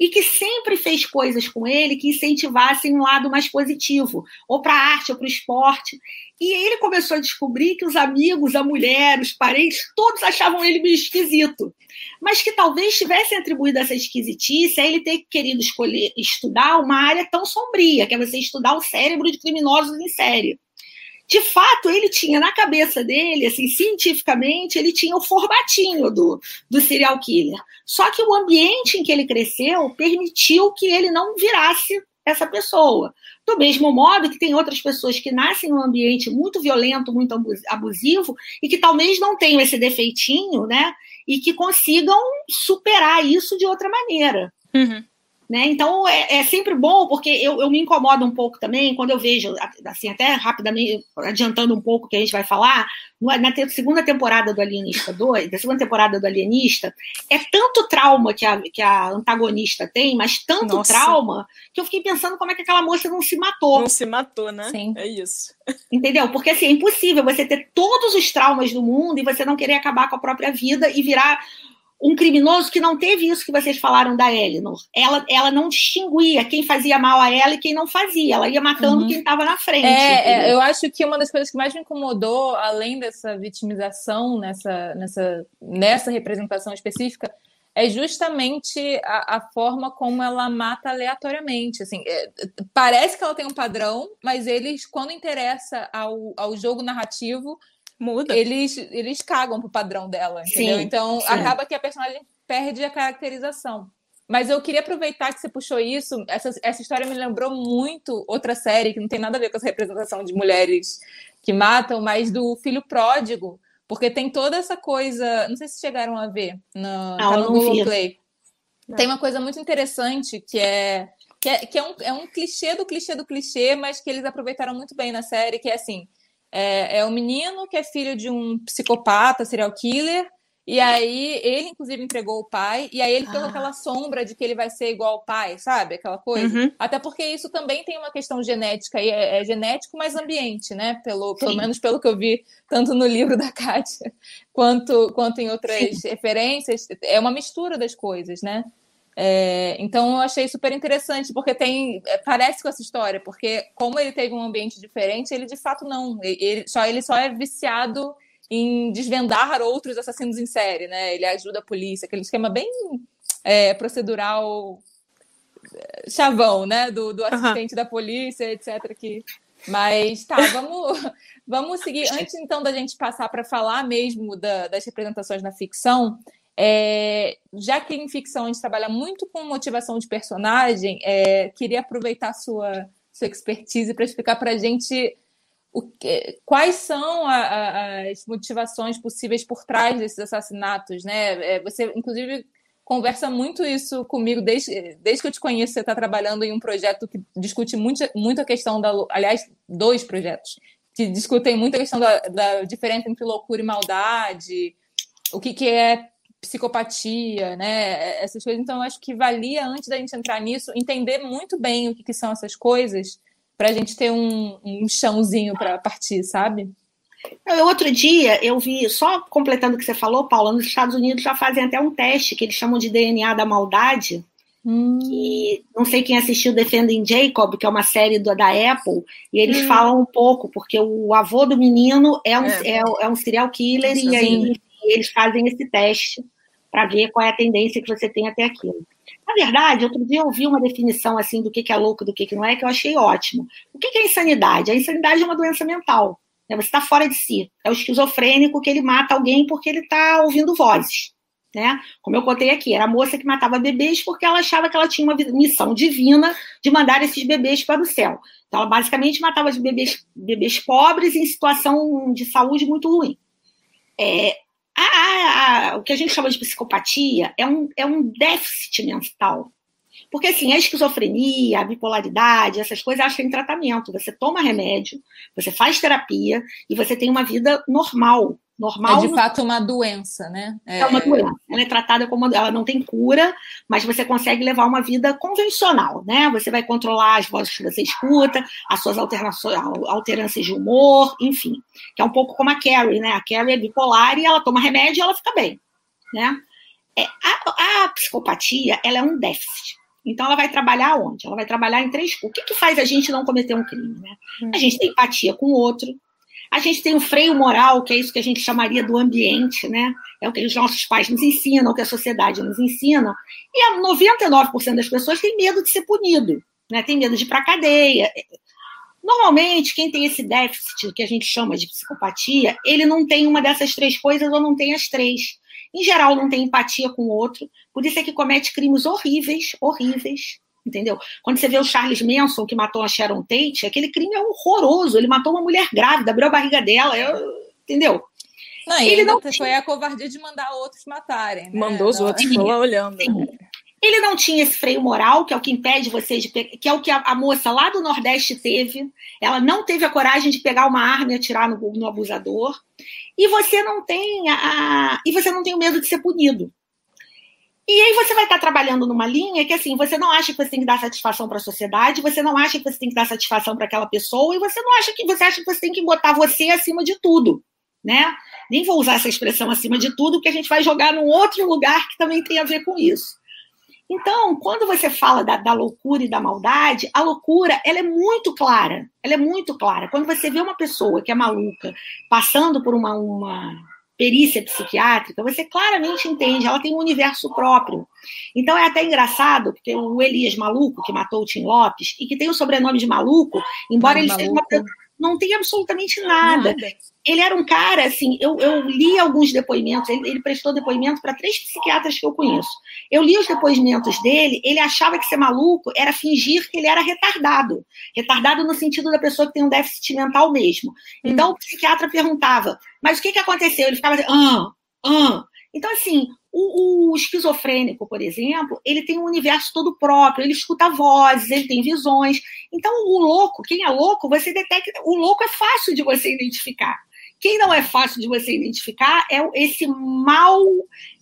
Speaker 1: e que sempre fez coisas com ele que incentivassem um lado mais positivo, ou para a arte, ou para o esporte. E ele começou a descobrir que os amigos, a mulher, os parentes, todos achavam ele meio esquisito. Mas que talvez tivessem atribuído essa esquisitice a ele ter querido escolher estudar uma área tão sombria, que é você estudar o cérebro de criminosos em série de fato, ele tinha na cabeça dele, assim, cientificamente, ele tinha o formatinho do, do serial killer. Só que o ambiente em que ele cresceu permitiu que ele não virasse essa pessoa. Do mesmo modo que tem outras pessoas que nascem num ambiente muito violento, muito abusivo, e que talvez não tenham esse defeitinho, né? E que consigam superar isso de outra maneira. Uhum. Né? Então é, é, sempre bom, porque eu, eu me incomodo um pouco também quando eu vejo, assim, até rapidamente, adiantando um pouco o que a gente vai falar, na segunda temporada do Alienista 2, da segunda temporada do Alienista, é tanto trauma que a, que a antagonista tem, mas tanto Nossa. trauma, que eu fiquei pensando como é que aquela moça não se matou.
Speaker 3: Não se matou, né? Sim. É isso.
Speaker 1: Entendeu? Porque assim, é impossível você ter todos os traumas do mundo e você não querer acabar com a própria vida e virar um criminoso que não teve isso que vocês falaram da Eleanor. Ela, ela não distinguia quem fazia mal a ela e quem não fazia. Ela ia matando uhum. quem estava na frente.
Speaker 2: É, é, eu acho que uma das coisas que mais me incomodou, além dessa vitimização nessa, nessa, nessa representação específica, é justamente a, a forma como ela mata aleatoriamente. Assim, é, parece que ela tem um padrão, mas eles, quando interessa ao, ao jogo narrativo, muda. Eles, eles cagam pro padrão dela, entendeu? Sim, então sim. acaba que a personagem perde a caracterização. Mas eu queria aproveitar que você puxou isso. Essa, essa história me lembrou muito outra série que não tem nada a ver com essa representação de mulheres que matam, mas do filho pródigo. Porque tem toda essa coisa. Não sei se chegaram a ver no, não, tá no Google Play. Não. Tem uma coisa muito interessante que é. Que, é, que é, um, é um clichê do clichê do clichê, mas que eles aproveitaram muito bem na série, que é assim: é, é um menino que é filho de um psicopata, serial killer, E aí ele, inclusive, entregou o pai, e aí ele ficou ah. aquela sombra de que ele vai ser igual ao pai, sabe? Aquela coisa. Uhum. Até porque isso também tem uma questão genética, e é, é genético, mas ambiente, né? Pelo, pelo menos pelo que eu vi, tanto no livro da Kátia quanto, quanto em outras Sim. referências. É uma mistura das coisas, né? É, então eu achei super interessante, porque tem. É, parece com essa história, porque como ele teve um ambiente diferente, ele de fato não. Ele só, ele só é viciado em desvendar outros assassinos em série, né? Ele ajuda a polícia, aquele esquema bem é, procedural é, chavão, né? Do, do assistente uhum. da polícia, etc. Que... Mas tá, vamos, vamos seguir. Antes então da gente passar para falar mesmo da, das representações na ficção, é, já que em ficção a gente trabalha muito com motivação de personagem, é, queria aproveitar sua, sua expertise para explicar para a gente que, quais são a, a, as motivações possíveis por trás desses assassinatos, né? É, você, inclusive, conversa muito isso comigo desde, desde que eu te conheço. Você está trabalhando em um projeto que discute muito, muito a questão da. Aliás, dois projetos que discutem muito a questão da, da diferença entre loucura e maldade, o que, que é psicopatia, né? Essas coisas. Então, eu acho que valia, antes da gente entrar nisso, entender muito bem o que, que são essas coisas para a gente ter um, um chãozinho para partir, sabe?
Speaker 1: Outro dia eu vi, só completando o que você falou, Paula, nos Estados Unidos já fazem até um teste que eles chamam de DNA da maldade. Hum. Que não sei quem assistiu Defending Jacob, que é uma série do, da Apple, e eles hum. falam um pouco, porque o avô do menino é um, é. É, é um serial killer, Isso, e aí eles fazem esse teste para ver qual é a tendência que você tem até aquilo. Na verdade, outro dia eu ouvi uma definição assim do que é louco, do que não é, que eu achei ótimo. O que é insanidade? A insanidade é uma doença mental. Né? Você está fora de si. É o esquizofrênico que ele mata alguém porque ele está ouvindo vozes. Né? Como eu contei aqui, era a moça que matava bebês porque ela achava que ela tinha uma missão divina de mandar esses bebês para o céu. Então, ela basicamente matava bebês, bebês pobres em situação de saúde muito ruim. É, a, a, o que a gente chama de psicopatia é um, é um déficit mental. Porque, assim, a esquizofrenia, a bipolaridade, essas coisas, elas têm tratamento. Você toma remédio, você faz terapia e você tem uma vida normal normal.
Speaker 2: É de fato uma doença, né?
Speaker 1: É... é, uma doença. Ela é tratada como ela não tem cura, mas você consegue levar uma vida convencional, né? Você vai controlar as vozes que você escuta, as suas alterações, alterâncias de humor, enfim. Que é um pouco como a Carrie, né? A Carrie é bipolar e ela toma remédio e ela fica bem, né? É, a, a psicopatia, ela é um déficit. Então, ela vai trabalhar onde? Ela vai trabalhar em três. O que, que faz a gente não cometer um crime? Né? A gente tem empatia com o outro, a gente tem o freio moral, que é isso que a gente chamaria do ambiente, né? É o que os nossos pais nos ensinam, o que a sociedade nos ensina. E 99% das pessoas tem medo de ser punido, né? Tem medo de ir para cadeia. Normalmente, quem tem esse déficit que a gente chama de psicopatia, ele não tem uma dessas três coisas ou não tem as três. Em geral, não tem empatia com o outro, por isso é que comete crimes horríveis, horríveis, entendeu? Quando você vê o Charles Manson, que matou a Sharon Tate, aquele crime é horroroso. Ele matou uma mulher grávida, abriu a barriga dela, entendeu?
Speaker 2: Não, ele não foi a covardia de mandar outros matarem. Né?
Speaker 3: Mandou os não, outros, ficou lá olhando.
Speaker 1: Ele não tinha esse freio moral, que é o que impede você de pegar, que é o que a, a, moça lá do Nordeste teve. Ela não teve a coragem de pegar uma arma e atirar no, no abusador. E você não tem a, a, e você não tem o medo de ser punido. E aí você vai estar trabalhando numa linha que assim, você não acha que você tem que dar satisfação para a sociedade, você não acha que você tem que dar satisfação para aquela pessoa, e você não acha que você acha que você tem que botar você acima de tudo, né? Nem vou usar essa expressão acima de tudo, porque a gente vai jogar num outro lugar que também tem a ver com isso. Então, quando você fala da, da, loucura e da maldade, a loucura ela é muito clara. Ela é muito clara. Quando você vê uma pessoa que é maluca passando por uma, uma perícia psiquiátrica, você claramente entende, ela tem um universo próprio. Então é até engraçado, porque o Elias Maluco, que matou o Tim Lopes, e que tem o sobrenome de Maluco, embora ele seja uma não tem absolutamente nada. nada. Ele era um cara, assim, eu, eu li alguns depoimentos, ele, ele prestou depoimento para três psiquiatras que eu conheço. Eu li os depoimentos dele, ele achava que ser maluco era fingir que ele era retardado. Retardado no sentido da pessoa que tem um déficit mental mesmo. Então hum. o psiquiatra perguntava, mas o que, que aconteceu? Ele ficava assim, ah, ah. Então, assim, o, o, esquizofrênico, por exemplo, ele tem um universo todo próprio, ele escuta vozes, ele tem visões. Então, o louco, quem é louco, você detecta. O louco é fácil de você identificar. Quem não é fácil de você identificar é esse mal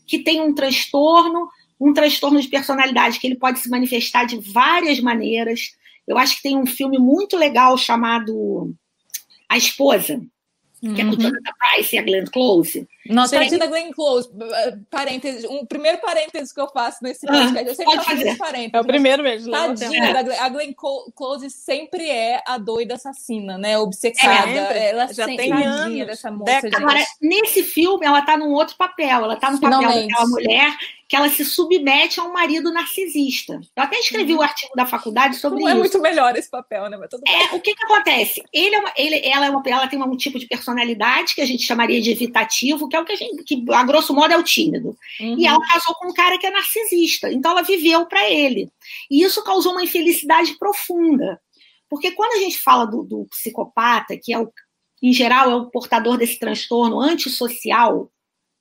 Speaker 1: que tem um transtorno, um transtorno de personalidade, que ele pode se manifestar de várias maneiras. Eu acho que tem um filme muito legal chamado A Esposa, que uhum. é com o Jonathan Price e a Glenn Close.
Speaker 2: Nossa, tadinha da Glenn Close. Parênteses, um primeiro parênteses que eu faço nesse ah, podcast. Eu sempre
Speaker 1: faço fazer.
Speaker 3: parênteses. É o primeiro mesmo.
Speaker 2: Tadinha é. da Glenn. A Glenn Close sempre é a doida assassina, né? Obcecada. É, ela
Speaker 3: já tem anos,
Speaker 2: dessa moça.
Speaker 1: Agora, nesse filme, ela tá num outro papel. Ela tá no papel Finalmente. daquela mulher que ela se submete a um marido narcisista. Eu até escrevi uhum. o um artigo da faculdade sobre
Speaker 3: Não
Speaker 1: é
Speaker 3: isso. É muito melhor esse papel, né? Mas tudo
Speaker 1: é, o que, que acontece? Ele é uma, ele, ela, é uma, ela tem um tipo de personalidade que a gente chamaria de evitativo, que é o que a gente, que a grosso modo é o tímido. Uhum. E ela casou com um cara que é narcisista. Então ela viveu para ele. E isso causou uma infelicidade profunda. Porque quando a gente fala do, do psicopata, que é o, em geral é o portador desse transtorno antissocial,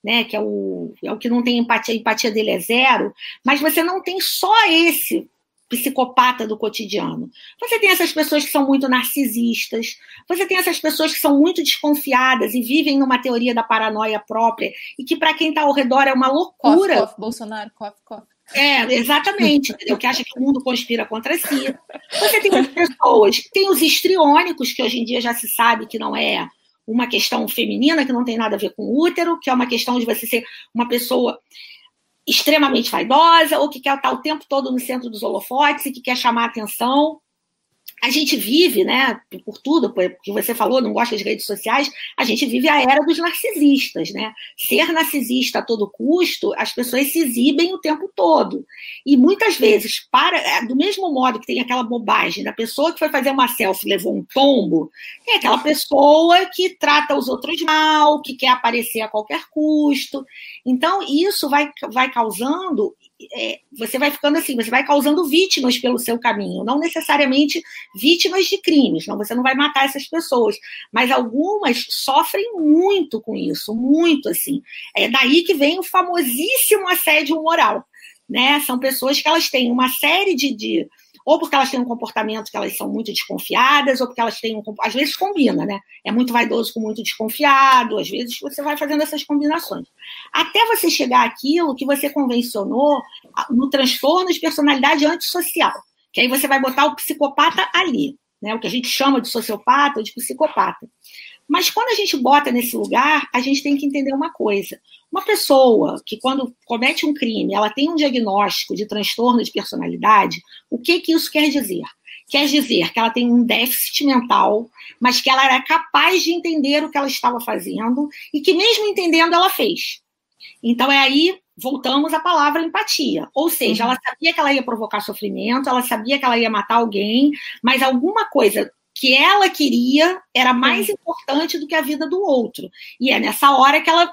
Speaker 1: né, que é o, é o que não tem empatia, a empatia dele é zero, mas você não tem só esse psicopata do cotidiano. Você tem essas pessoas que são muito narcisistas, você tem essas pessoas que são muito desconfiadas e vivem numa teoria da paranoia própria e que para quem está ao redor é uma loucura.
Speaker 2: Cof, cof, Bolsonaro, cof, cof.
Speaker 1: É, exatamente, entendeu? Que acha que o mundo conspira contra si. Você tem as pessoas, tem os histriônicos, que hoje em dia já se sabe que não é uma questão feminina que não tem nada a ver com útero, que é uma questão de você ser uma pessoa extremamente vaidosa ou que quer estar o tempo todo no centro dos holofotes e que quer chamar atenção a gente vive, né, por tudo, porque você falou, não gosta de redes sociais, a gente vive a era dos narcisistas, né? Ser narcisista a todo custo, as pessoas se exibem o tempo todo. E muitas vezes, para é, do mesmo modo que tem aquela bobagem da pessoa que foi fazer uma selfie levou um tombo, tem aquela pessoa que trata os outros mal, que quer aparecer a qualquer custo. Então, isso vai, vai causando é, você vai ficando assim, você vai causando vítimas pelo seu caminho, não necessariamente vítimas de crimes, não, você não vai matar essas pessoas, mas algumas sofrem muito com isso, muito assim. É daí que vem o famosíssimo assédio moral, né? São pessoas que elas têm uma série de, de ou porque elas têm um comportamento que elas são muito desconfiadas, ou porque elas têm um. Às vezes combina, né? É muito vaidoso com muito desconfiado, às vezes você vai fazendo essas combinações. Até você chegar àquilo que você convencionou no transtorno de personalidade antissocial, que aí você vai botar o psicopata ali, né? O que a gente chama de sociopata ou de psicopata. Mas quando a gente bota nesse lugar, a gente tem que entender uma coisa. Uma pessoa que, quando comete um crime, ela tem um diagnóstico de transtorno de personalidade, o que, que isso quer dizer? Quer dizer que ela tem um déficit mental, mas que ela era capaz de entender o que ela estava fazendo e que, mesmo entendendo, ela fez. Então, é aí voltamos à palavra empatia. Ou seja, uhum. ela sabia que ela ia provocar sofrimento, ela sabia que ela ia matar alguém, mas alguma coisa que ela queria era mais importante do que a vida do outro. E é nessa hora que ela.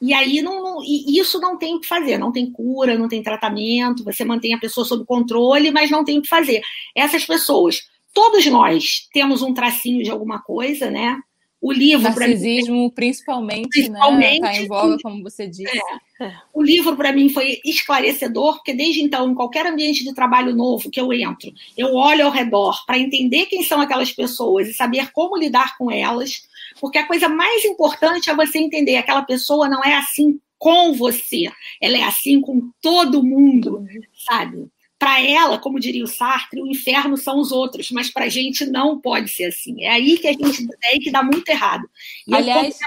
Speaker 1: E aí não, não, e isso não tem o que fazer, não tem cura, não tem tratamento, você mantém a pessoa sob controle, mas não tem o que fazer. Essas pessoas, todos nós temos um tracinho de alguma coisa, né? O livro.
Speaker 2: Narcisismo, mim, principalmente, principalmente, né? Está em voga, como você disse.
Speaker 1: É. O livro, para mim, foi esclarecedor, porque desde então, em qualquer ambiente de trabalho novo que eu entro, eu olho ao redor para entender quem são aquelas pessoas e saber como lidar com elas, porque a coisa mais importante é você entender aquela pessoa não é assim com você, ela é assim com todo mundo, sabe? para ela, como diria o Sartre, o inferno são os outros, mas para a gente não pode ser assim. É aí que a gente é aí que dá muito errado.
Speaker 2: E Aliás,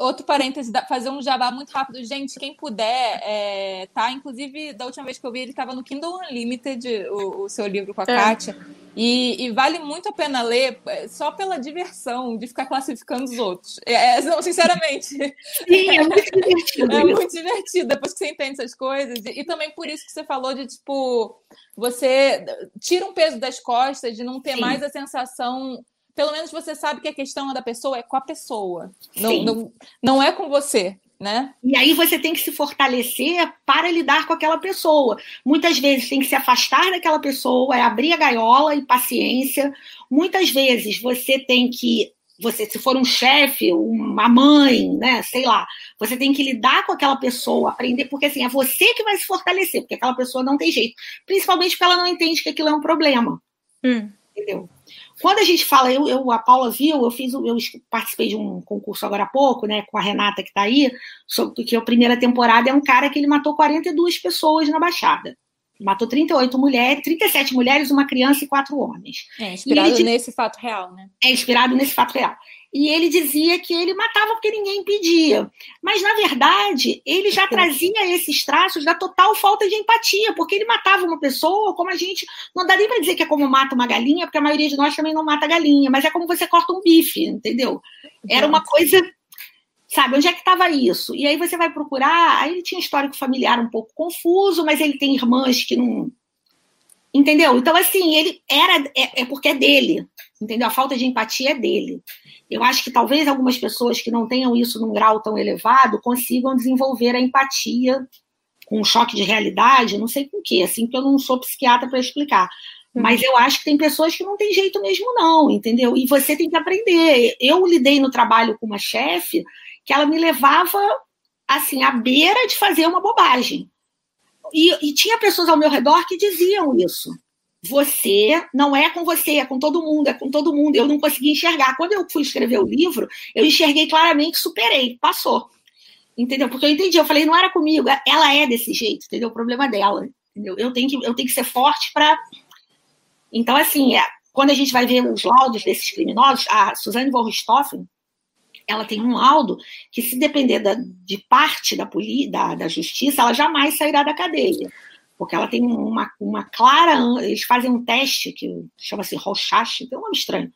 Speaker 2: outro parêntese, fazer um jabá muito rápido. Gente, quem puder, é, tá? Inclusive, da última vez que eu vi, ele estava no Kindle Unlimited, o, o, seu livro com a é. Kátia. E, e, vale muito a pena ler é, só pela diversão de ficar classificando os outros. É, é não, sinceramente.
Speaker 1: Sim, é muito divertido.
Speaker 2: é muito divertido depois que você entende essas coisas. E, e também por isso que você falou de, tipo, você tira um peso das costas de não ter Sim. mais a sensação pelo menos você sabe que a questão da pessoa é com a pessoa, não, não, não é com você. Né?
Speaker 1: E aí você tem que se fortalecer para lidar com aquela pessoa. Muitas vezes tem que se afastar daquela pessoa, é abrir a gaiola e paciência. Muitas vezes você tem que, você se for um chefe, uma mãe, né, sei lá, você tem que lidar com aquela pessoa, aprender, porque assim, é você que vai se fortalecer, porque aquela pessoa não tem jeito. Principalmente porque ela não entende que aquilo é um problema. Hum. Entendeu? Quando a gente fala, eu, eu, a Paula viu, eu fiz, eu participei de um concurso agora há pouco, né, com a Renata que está aí, sobre que a primeira temporada é um cara que ele matou 42 pessoas na Baixada. Matou 38 mulheres, 37 mulheres, uma criança e quatro homens.
Speaker 2: É, inspirado nesse fato real, né?
Speaker 1: É inspirado nesse fato real. E ele dizia que ele matava porque ninguém impedia. Mas, na verdade, ele já trazia esses traços da total falta de empatia, porque ele matava uma pessoa como a gente. Não dá nem para dizer que é como mata uma galinha, porque a maioria de nós também não mata galinha, mas é como você corta um bife, entendeu? Era uma coisa Sabe, onde é que estava isso? E aí você vai procurar, aí ele tinha um histórico familiar um pouco confuso, mas ele tem irmãs que não. Entendeu? Então, assim, ele era. É, é porque é dele. Entendeu? A falta de empatia é dele. Eu acho que talvez algumas pessoas que não tenham isso num grau tão elevado consigam desenvolver a empatia com um choque de realidade, não sei com o quê, assim, porque eu não sou psiquiatra para explicar. Uhum. Mas eu acho que tem pessoas que não tem jeito mesmo, não, entendeu? E você tem que aprender. Eu lidei no trabalho com uma chefe que ela me levava assim à beira de fazer uma bobagem. E, e, tinha pessoas ao meu redor que diziam isso. Você não é com você, é com todo mundo, é com todo mundo. Eu não conseguia enxergar. Quando eu fui escrever o livro, eu enxerguei claramente, superei, passou. Entendeu? Porque eu entendi, eu falei, não era comigo, ela é desse jeito, entendeu? O problema dela, entendeu? Eu tenho que, eu tenho que ser forte para. Então, assim, é, quando a gente vai ver os laudos desses criminosos, a Suzane von Richthofen, ela tem um laudo que, se depender da, de parte da, da, da justiça, ela jamais sairá da cadeia. Porque ela tem uma, uma clara. Eles fazem um teste que chama-se Rochache, tem um nome estranho.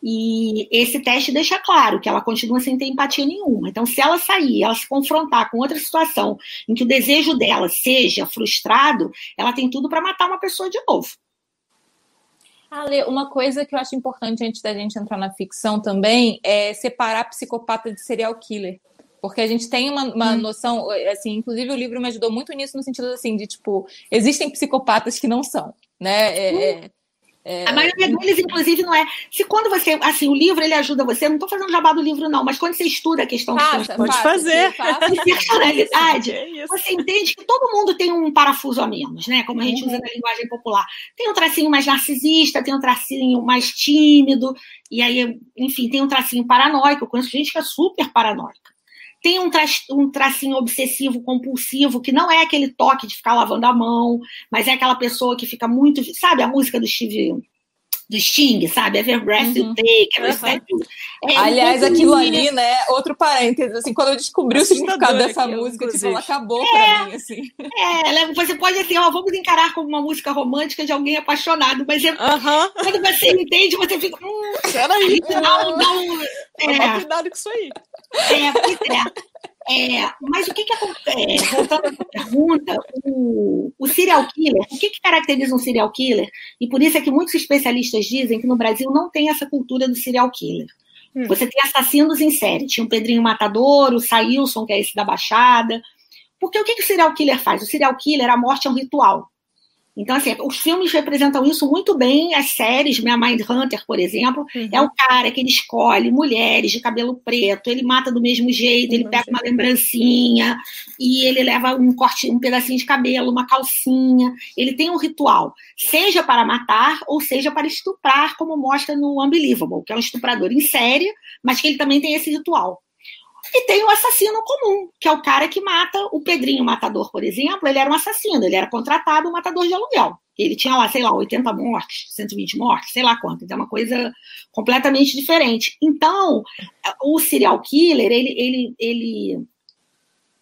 Speaker 1: E esse teste deixa claro que ela continua sem ter empatia nenhuma. Então, se ela sair, ela se confrontar com outra situação em que o desejo dela seja frustrado, ela tem tudo para matar uma pessoa de novo.
Speaker 2: Ale, uma coisa que eu acho importante antes da gente entrar na ficção também é separar psicopata de serial killer. Porque a gente tem uma, uma hum. noção, assim, inclusive o livro me ajudou muito nisso, no sentido assim, de tipo, existem psicopatas que não são, né? É,
Speaker 1: é, é... A maioria deles, inclusive, não é. Se quando você. Assim, o livro ele ajuda você, não estou fazendo jabá do livro, não, mas quando você estuda a questão
Speaker 3: Passa, de pode fazer.
Speaker 1: de personalidade, é você entende que todo mundo tem um parafuso a menos, né? Como a gente uhum. usa na linguagem popular. Tem um tracinho mais narcisista, tem um tracinho mais tímido, e aí, enfim, tem um tracinho paranoico. Eu conheço gente que é super paranoica tem um, tra um tracinho obsessivo compulsivo, que não é aquele toque de ficar lavando a mão, mas é aquela pessoa que fica muito. Sabe a música do Steve do Sting, sabe? Every breath uhum. you take,
Speaker 2: uhum. é, Aliás, aquilo ali, né? Outro parênteses, assim, quando eu descobri o significado dessa música, tipo, ela acabou é, pra mim, assim.
Speaker 1: É, você pode assim, ó, vamos encarar como uma música romântica de alguém apaixonado, mas é,
Speaker 3: uhum.
Speaker 1: quando você entende, você fica. Hum,
Speaker 3: Peraí, não, não. É, cuidado com isso aí.
Speaker 1: É, pois é. É, mas o que, que acontece? Voltando à pergunta, o, o, serial killer, o que, que caracteriza um serial killer? E por isso é que muitos especialistas dizem que no Brasil não tem essa cultura do serial killer. Hum. Você tem assassinos em série. Tinha o Pedrinho Matador, o Sailson, que é esse da Baixada. Porque o que, que o serial killer faz? O serial killer, a morte é um ritual. Então, assim, os filmes representam isso muito bem, as séries, minha Mind Hunter, por exemplo, uhum. é o cara que ele escolhe mulheres de cabelo preto, ele mata do mesmo jeito, ele pega uma lembrancinha e ele leva um corte, um pedacinho de cabelo, uma calcinha, ele tem um ritual, seja para matar ou seja para estuprar, como mostra no Unbelievable, que é um estuprador em série, mas que ele também tem esse ritual. E tem o assassino comum, que é o cara que mata o Pedrinho Matador, por exemplo. Ele era um assassino, ele era contratado um matador de aluguel. Ele tinha lá, sei lá, 80 mortes, 120 mortes, sei lá quantas. É uma coisa completamente diferente. Então, o serial killer, ele, ele, ele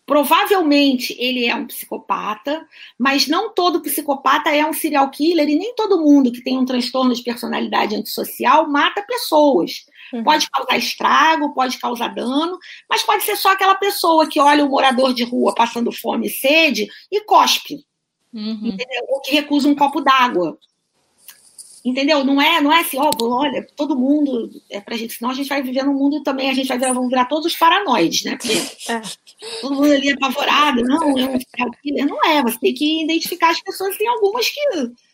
Speaker 1: Provavelmente ele é um psicopata, mas não todo psicopata é um serial killer e nem todo mundo que tem um transtorno de personalidade antissocial mata pessoas. Uhum. Pode causar estrago, pode causar dano, mas pode ser só aquela pessoa que olha o morador de rua passando fome e sede e cospe. Uhum. Ou que recusa um copo d'água. Entendeu? Não é, não é assim, ó, olha, todo mundo é pra gente, senão a gente vai viver num mundo também, a gente vai virar, vamos virar todos os paranoides, né? Porque é. todo mundo ali apavorado, não, é um não é, você tem que identificar as pessoas, tem algumas que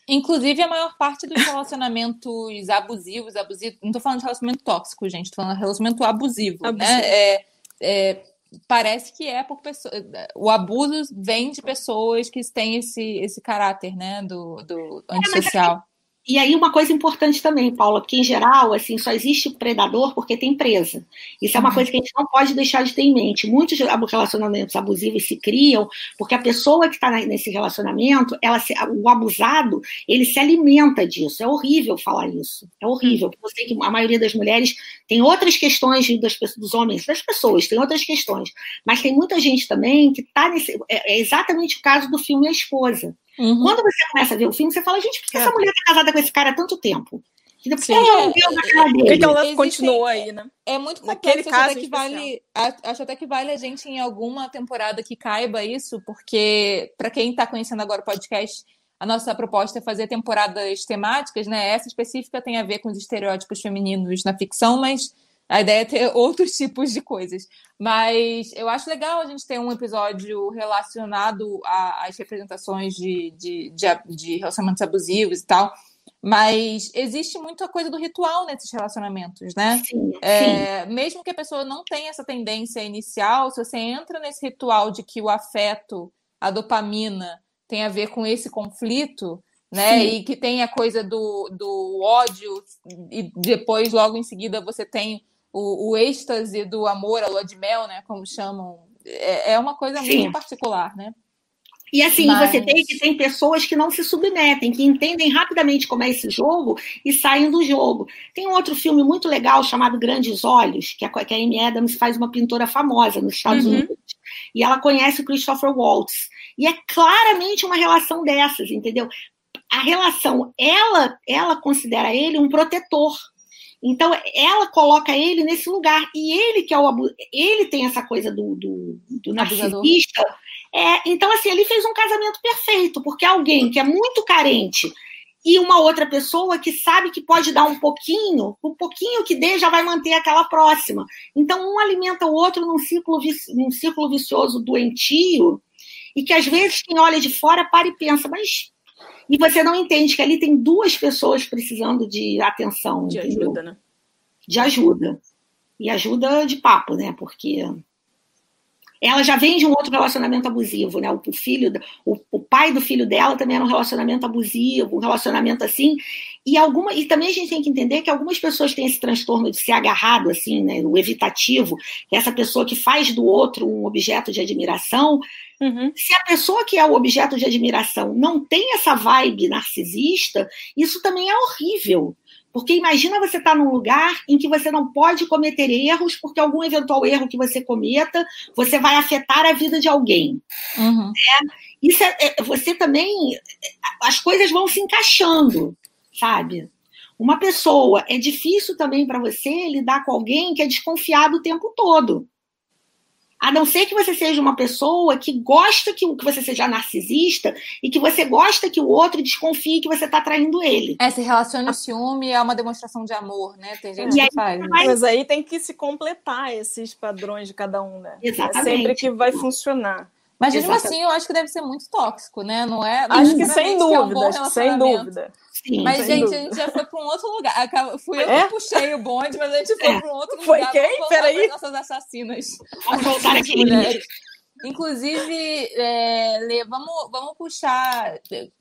Speaker 2: Inclusive, a maior parte dos relacionamentos abusivos, abusivos, não estou falando de relacionamento tóxico, gente, estou falando de relacionamento abusivo, né? abusivo. né? É, é, parece que é por pessoas. O abuso vem de pessoas que têm esse, esse caráter, né? Do, do é, antissocial.
Speaker 1: E aí uma coisa importante também, Paula, porque em geral, assim, só existe predador porque tem presa. Isso é uma uhum. coisa que a gente não pode deixar de ter em mente. Muitos relacionamentos abusivos se criam porque a pessoa que está nesse relacionamento, ela se, o abusado, ele se alimenta disso. É horrível falar isso. É horrível. Porque eu sei que a maioria das mulheres tem outras questões das dos homens, das pessoas, tem outras questões. Mas tem muita gente também que está nesse. É, é exatamente o caso do filme A Esposa. Uhum. Quando você começa a ver o filme, você fala, gente, por que é. essa mulher está casada com esse cara há tanto tempo?
Speaker 3: Por que ela não viu na cara dele? Que ela continuou aí, né?
Speaker 2: É muito complexo, acho até, que vale, acho até que vale a gente em alguma temporada que caiba isso, porque para quem está conhecendo agora o podcast, a nossa proposta é fazer temporadas temáticas, né? Essa específica tem a ver com os estereótipos femininos na ficção, mas a ideia é ter outros tipos de coisas. Mas eu acho legal a gente ter um episódio relacionado às representações de, de, de, de relacionamentos abusivos e tal. Mas existe muita coisa do ritual nesses relacionamentos, né? Sim, é, sim. Mesmo que a pessoa não tenha essa tendência inicial, se você entra nesse ritual de que o afeto, a dopamina, tem a ver com esse conflito, né? Sim. E que tem a coisa do, do ódio, e depois, logo em seguida, você tem o, o êxtase do amor, a lua de mel, né? Como chamam. É, é uma coisa Sim. muito particular, né?
Speaker 1: E assim, Mas... você tem que tem pessoas que não se submetem, que entendem rapidamente como é esse jogo e saem do jogo. Tem um outro filme muito legal chamado Grandes Olhos, que a, que a Amy Adams faz uma pintora famosa nos Estados uhum. Unidos. E ela conhece o Christopher Waltz. E é claramente uma relação dessas, entendeu? A relação, ela, ela considera ele um protetor então, ela coloca ele nesse lugar. E ele que é o abu... ele tem essa coisa do, do, do narcisista. É, então, assim, ele fez um casamento perfeito, porque alguém que é muito carente e uma outra pessoa que sabe que pode dar um pouquinho, um pouquinho que dê já vai manter aquela próxima. Então, um alimenta o outro num círculo, num círculo vicioso doentio, e que às vezes quem olha de fora para e pensa, mas e você não entende que ali tem duas pessoas precisando de atenção.
Speaker 3: De entendeu? ajuda, né?
Speaker 1: De ajuda. E ajuda de papo, né? Porque ela já vem de um outro relacionamento abusivo, né? O filho, o, o pai do filho dela também era um relacionamento abusivo, um relacionamento assim. E alguma, e também a gente tem que entender que algumas pessoas têm esse transtorno de ser agarrado, assim, né? O evitativo, que é essa pessoa que faz do outro um objeto de admiração. Uhum. Se a pessoa que é o objeto de admiração não tem essa vibe narcisista, isso também é horrível. Porque imagina você estar tá num lugar em que você não pode cometer erros, porque algum eventual erro que você cometa, você vai afetar a vida de alguém. Uhum. É, isso é, é, você também. As coisas vão se encaixando, sabe? Uma pessoa, é difícil também para você lidar com alguém que é desconfiado o tempo todo. A não ser que você seja uma pessoa que gosta que, que você seja narcisista e que você gosta que o outro desconfie que você está traindo ele.
Speaker 2: É, se relaciona o ciúme é uma demonstração de amor, né? Tem gente que aí, faz. Né?
Speaker 3: Mas aí tem que se completar esses padrões de cada um, né? Exatamente. É sempre que vai funcionar.
Speaker 2: Mas mesmo assim, eu acho que deve ser muito tóxico, né? Não é?
Speaker 3: Acho que sem dúvida, é um sem dúvida.
Speaker 2: Sim, mas, gente, dúvida. a gente já foi para um outro lugar. Fui eu é? que puxei o bonde, mas a gente foi é. para um outro
Speaker 3: foi
Speaker 2: lugar.
Speaker 3: Foi quem? Peraí.
Speaker 2: Nossas assassinas. Vamos voltar aqui. Mulheres. Inclusive, é, Lê, vamos, vamos puxar.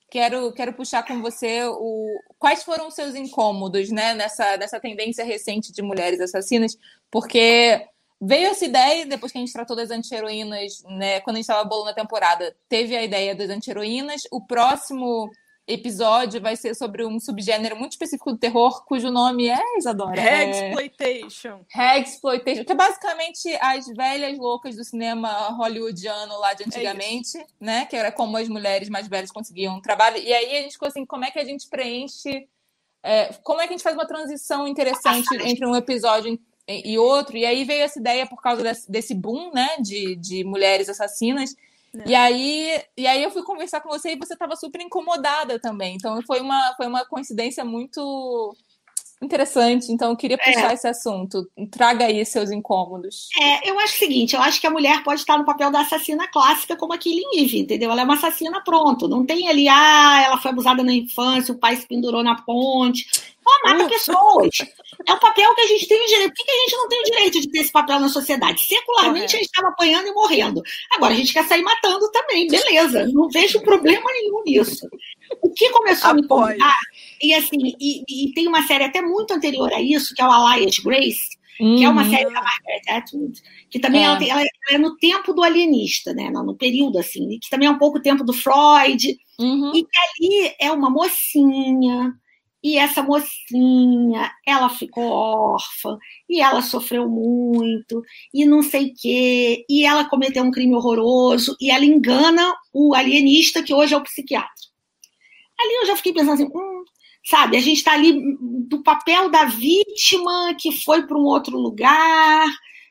Speaker 2: Quero, quero puxar com você o, quais foram os seus incômodos né, nessa, nessa tendência recente de mulheres assassinas, porque Veio essa ideia, depois que a gente tratou das anti-heroínas, né? Quando a gente estava bolando a temporada, teve a ideia das anti-heroínas. O próximo episódio vai ser sobre um subgênero muito específico do terror, cujo nome é, Isadora?
Speaker 3: Hagsploitation.
Speaker 2: É... Hagsploitation, que é basicamente as velhas loucas do cinema hollywoodiano lá de é antigamente, é né? Que era como as mulheres mais velhas conseguiam trabalho. E aí a gente ficou assim, como é que a gente preenche... É, como é que a gente faz uma transição interessante entre um episódio e outro. E aí veio essa ideia por causa desse, desse boom, né, de, de mulheres assassinas. É. E aí, e aí eu fui conversar com você e você estava super incomodada também. Então foi uma, foi uma coincidência muito interessante. Então eu queria puxar é. esse assunto. Traga aí seus incômodos.
Speaker 1: É, eu acho o seguinte, eu acho que a mulher pode estar no papel da assassina clássica como a Killing Eve, entendeu? Ela é uma assassina pronto. Não tem ali, ah, ela foi abusada na infância, o pai se pendurou na ponte. Ela mata uh. pessoas. É um papel que a gente tem o direito. Por que a gente não tem o direito de ter esse papel na sociedade? Secularmente a gente estava apanhando e morrendo. Agora a gente quer sair matando também, beleza. Não vejo problema nenhum nisso. o que começou a me incomodar, e assim, e, e, tem uma série até muito anterior a isso, que é o Elias Grace, que é uma uhum. série da Margaret Atwood, que também é. Ela, tem, ela, é no tempo do alienista, né? No, no período, assim, que também é um pouco o tempo do Freud, uhum. e que ali é uma mocinha, e essa mocinha, ela ficou órfã, e ela sofreu muito, e não sei o quê, e ela cometeu um crime horroroso, e ela engana o alienista, que hoje é o psiquiatra. Ali eu já fiquei pensando assim, hum, sabe, a gente está ali do papel da vítima que foi para um outro lugar,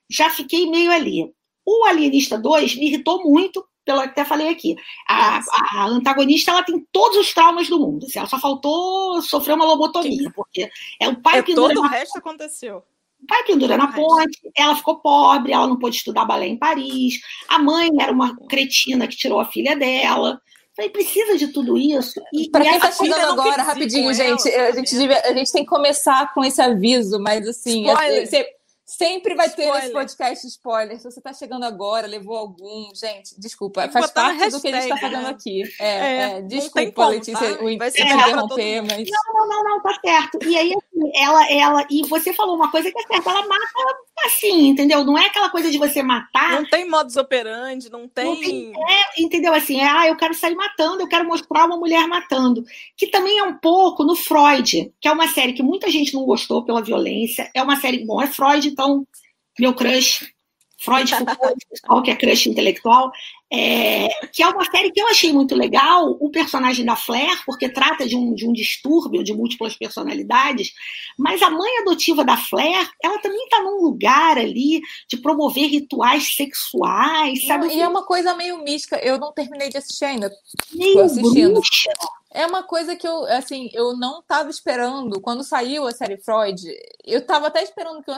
Speaker 1: já fiquei meio ali. O Alienista 2 me irritou muito, pelo que até falei aqui. A, a, antagonista ela tem todos os traumas do mundo. Assim, ela só faltou sofrer uma lobotomia, porque é o pai
Speaker 3: é,
Speaker 1: que
Speaker 3: todo o resto aconteceu.
Speaker 1: O pai pendura na ponte, ela ficou pobre, ela não pôde estudar balé em Paris, a mãe era uma cretina que tirou a filha dela. Falei, precisa de tudo isso.
Speaker 2: Para quem está chegando agora, rapidinho, gente, a gente, a gente tem que começar com esse aviso, mas assim, você, Sempre vai spoiler. ter esse podcast spoiler. Se você está chegando agora, levou algum. Gente, desculpa, faz parte do que a gente está fazendo né? aqui. É, é, é desculpa, Letícia, o vai ser interromper, mas.
Speaker 1: Não, não, não, não, tá certo. E aí, ela, ela. E você falou uma coisa que é certa, ela mata assim, entendeu? Não é aquela coisa de você matar.
Speaker 3: Não tem modus operandi, não tem. Não tem
Speaker 1: é, entendeu? Assim, é, ah, eu quero sair matando, eu quero mostrar uma mulher matando. Que também é um pouco no Freud, que é uma série que muita gente não gostou pela violência. É uma série, bom, é Freud, então, meu crush. Freud Foucault, que é crush intelectual, é, que é uma série que eu achei muito legal, o personagem da Flair, porque trata de um, de um distúrbio de múltiplas personalidades, mas a mãe adotiva da Flair, ela também está num lugar ali de promover rituais sexuais, sabe?
Speaker 2: E é uma coisa meio mística, eu não terminei de assistir ainda. Meio assistindo. Bruxa. É uma coisa que eu, assim, eu não estava esperando. Quando saiu a série Freud, eu estava até esperando que eu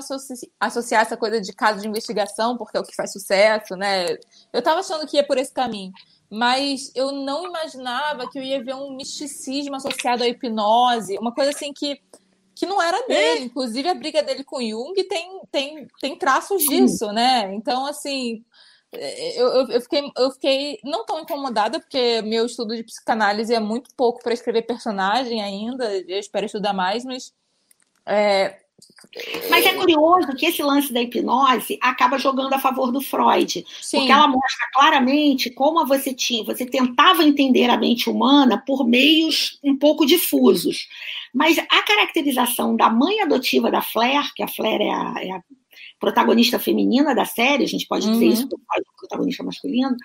Speaker 2: associasse a coisa de caso de investigação, porque é o que faz sucesso, né? Eu estava achando que ia por esse caminho. Mas eu não imaginava que eu ia ver um misticismo associado à hipnose, uma coisa assim que, que não era dele. É. Inclusive, a briga dele com Jung tem, tem, tem traços disso, né? Então, assim, eu, eu, eu, fiquei, eu fiquei não tão incomodada, porque meu estudo de psicanálise é muito pouco para escrever personagem ainda, eu espero estudar mais, mas. É...
Speaker 1: Mas é curioso que esse lance da hipnose acaba jogando a favor do Freud, Sim. porque ela mostra claramente como você tinha, você tentava entender a mente humana por meios um pouco difusos. Mas a caracterização da mãe adotiva da Flair, que a Flair é a, é a protagonista feminina da série, a gente pode dizer uhum. isso do protagonista masculino,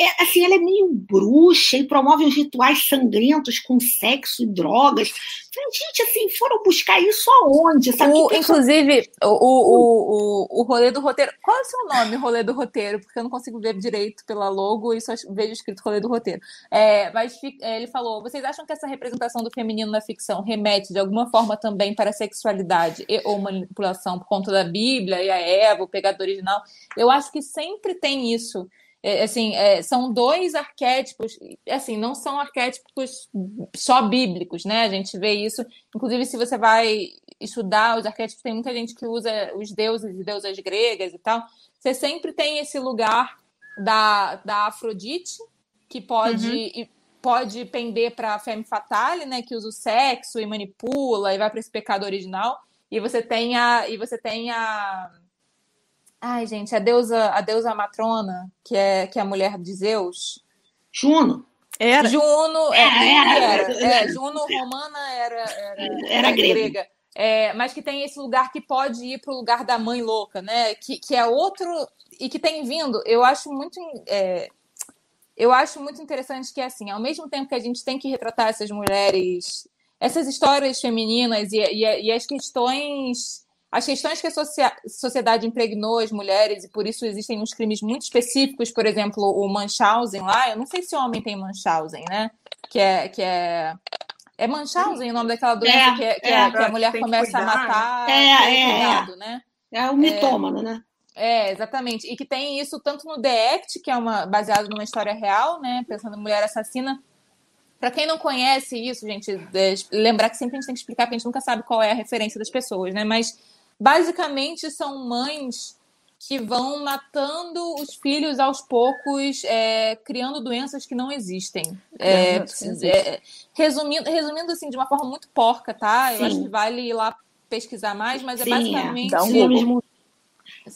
Speaker 1: é, assim, ela é meio bruxa e promove uns rituais sangrentos com sexo e drogas. Gente, assim, foram buscar isso aonde? Sabe?
Speaker 2: O, inclusive, o, o, o, o rolê do roteiro. Qual é o seu nome, rolê do roteiro? Porque eu não consigo ver direito pela logo e só vejo escrito rolê do roteiro. É, mas é, ele falou: vocês acham que essa representação do feminino na ficção remete de alguma forma também para a sexualidade e, ou manipulação por conta da Bíblia e a Eva, o pegado original? Eu acho que sempre tem isso. É, assim, é, são dois arquétipos, assim, não são arquétipos só bíblicos, né? A gente vê isso, inclusive se você vai estudar os arquétipos, tem muita gente que usa os deuses e deusas gregas e tal. Você sempre tem esse lugar da, da Afrodite, que pode, uhum. pode pender para a femme fatale, né? Que usa o sexo e manipula e vai para esse pecado original. E você tem a. E você tem a Ai, gente, a deusa, a deusa matrona, que é, que é a mulher de Zeus.
Speaker 1: Juno.
Speaker 2: Era. Juno, é, era, era, era, é, Juno romana era, era,
Speaker 1: era, era grega. grega.
Speaker 2: É, mas que tem esse lugar que pode ir para o lugar da mãe louca, né? Que, que é outro e que tem vindo. Eu acho muito, é, eu acho muito interessante que assim, ao mesmo tempo que a gente tem que retratar essas mulheres, essas histórias femininas e, e, e as questões as questões que a sociedade impregnou as mulheres, e por isso existem uns crimes muito específicos, por exemplo, o Munchausen lá, eu não sei se o homem tem Munchausen, né? Que é. Que é... É Munchausen o nome daquela doença é, que, é, que, é, que, a mulher começa a matar.
Speaker 1: É, é, cuidado, é. Né? É o mitômano, né?
Speaker 2: É, exatamente. E que tem isso tanto no The Act, que é uma, baseado numa história real, né? Pensando em mulher assassina. Para quem não conhece isso, gente, lembrar que sempre a gente tem que explicar, porque a gente nunca sabe qual é a referência das pessoas, né? Mas Basicamente, são mães que vão matando os filhos aos poucos, é, criando doenças que não existem. É, é, resumindo, resumindo assim, de uma forma muito porca, tá? Sim. Eu acho que vale ir lá pesquisar mais, mas é Sim, é basicamente.
Speaker 1: Dá um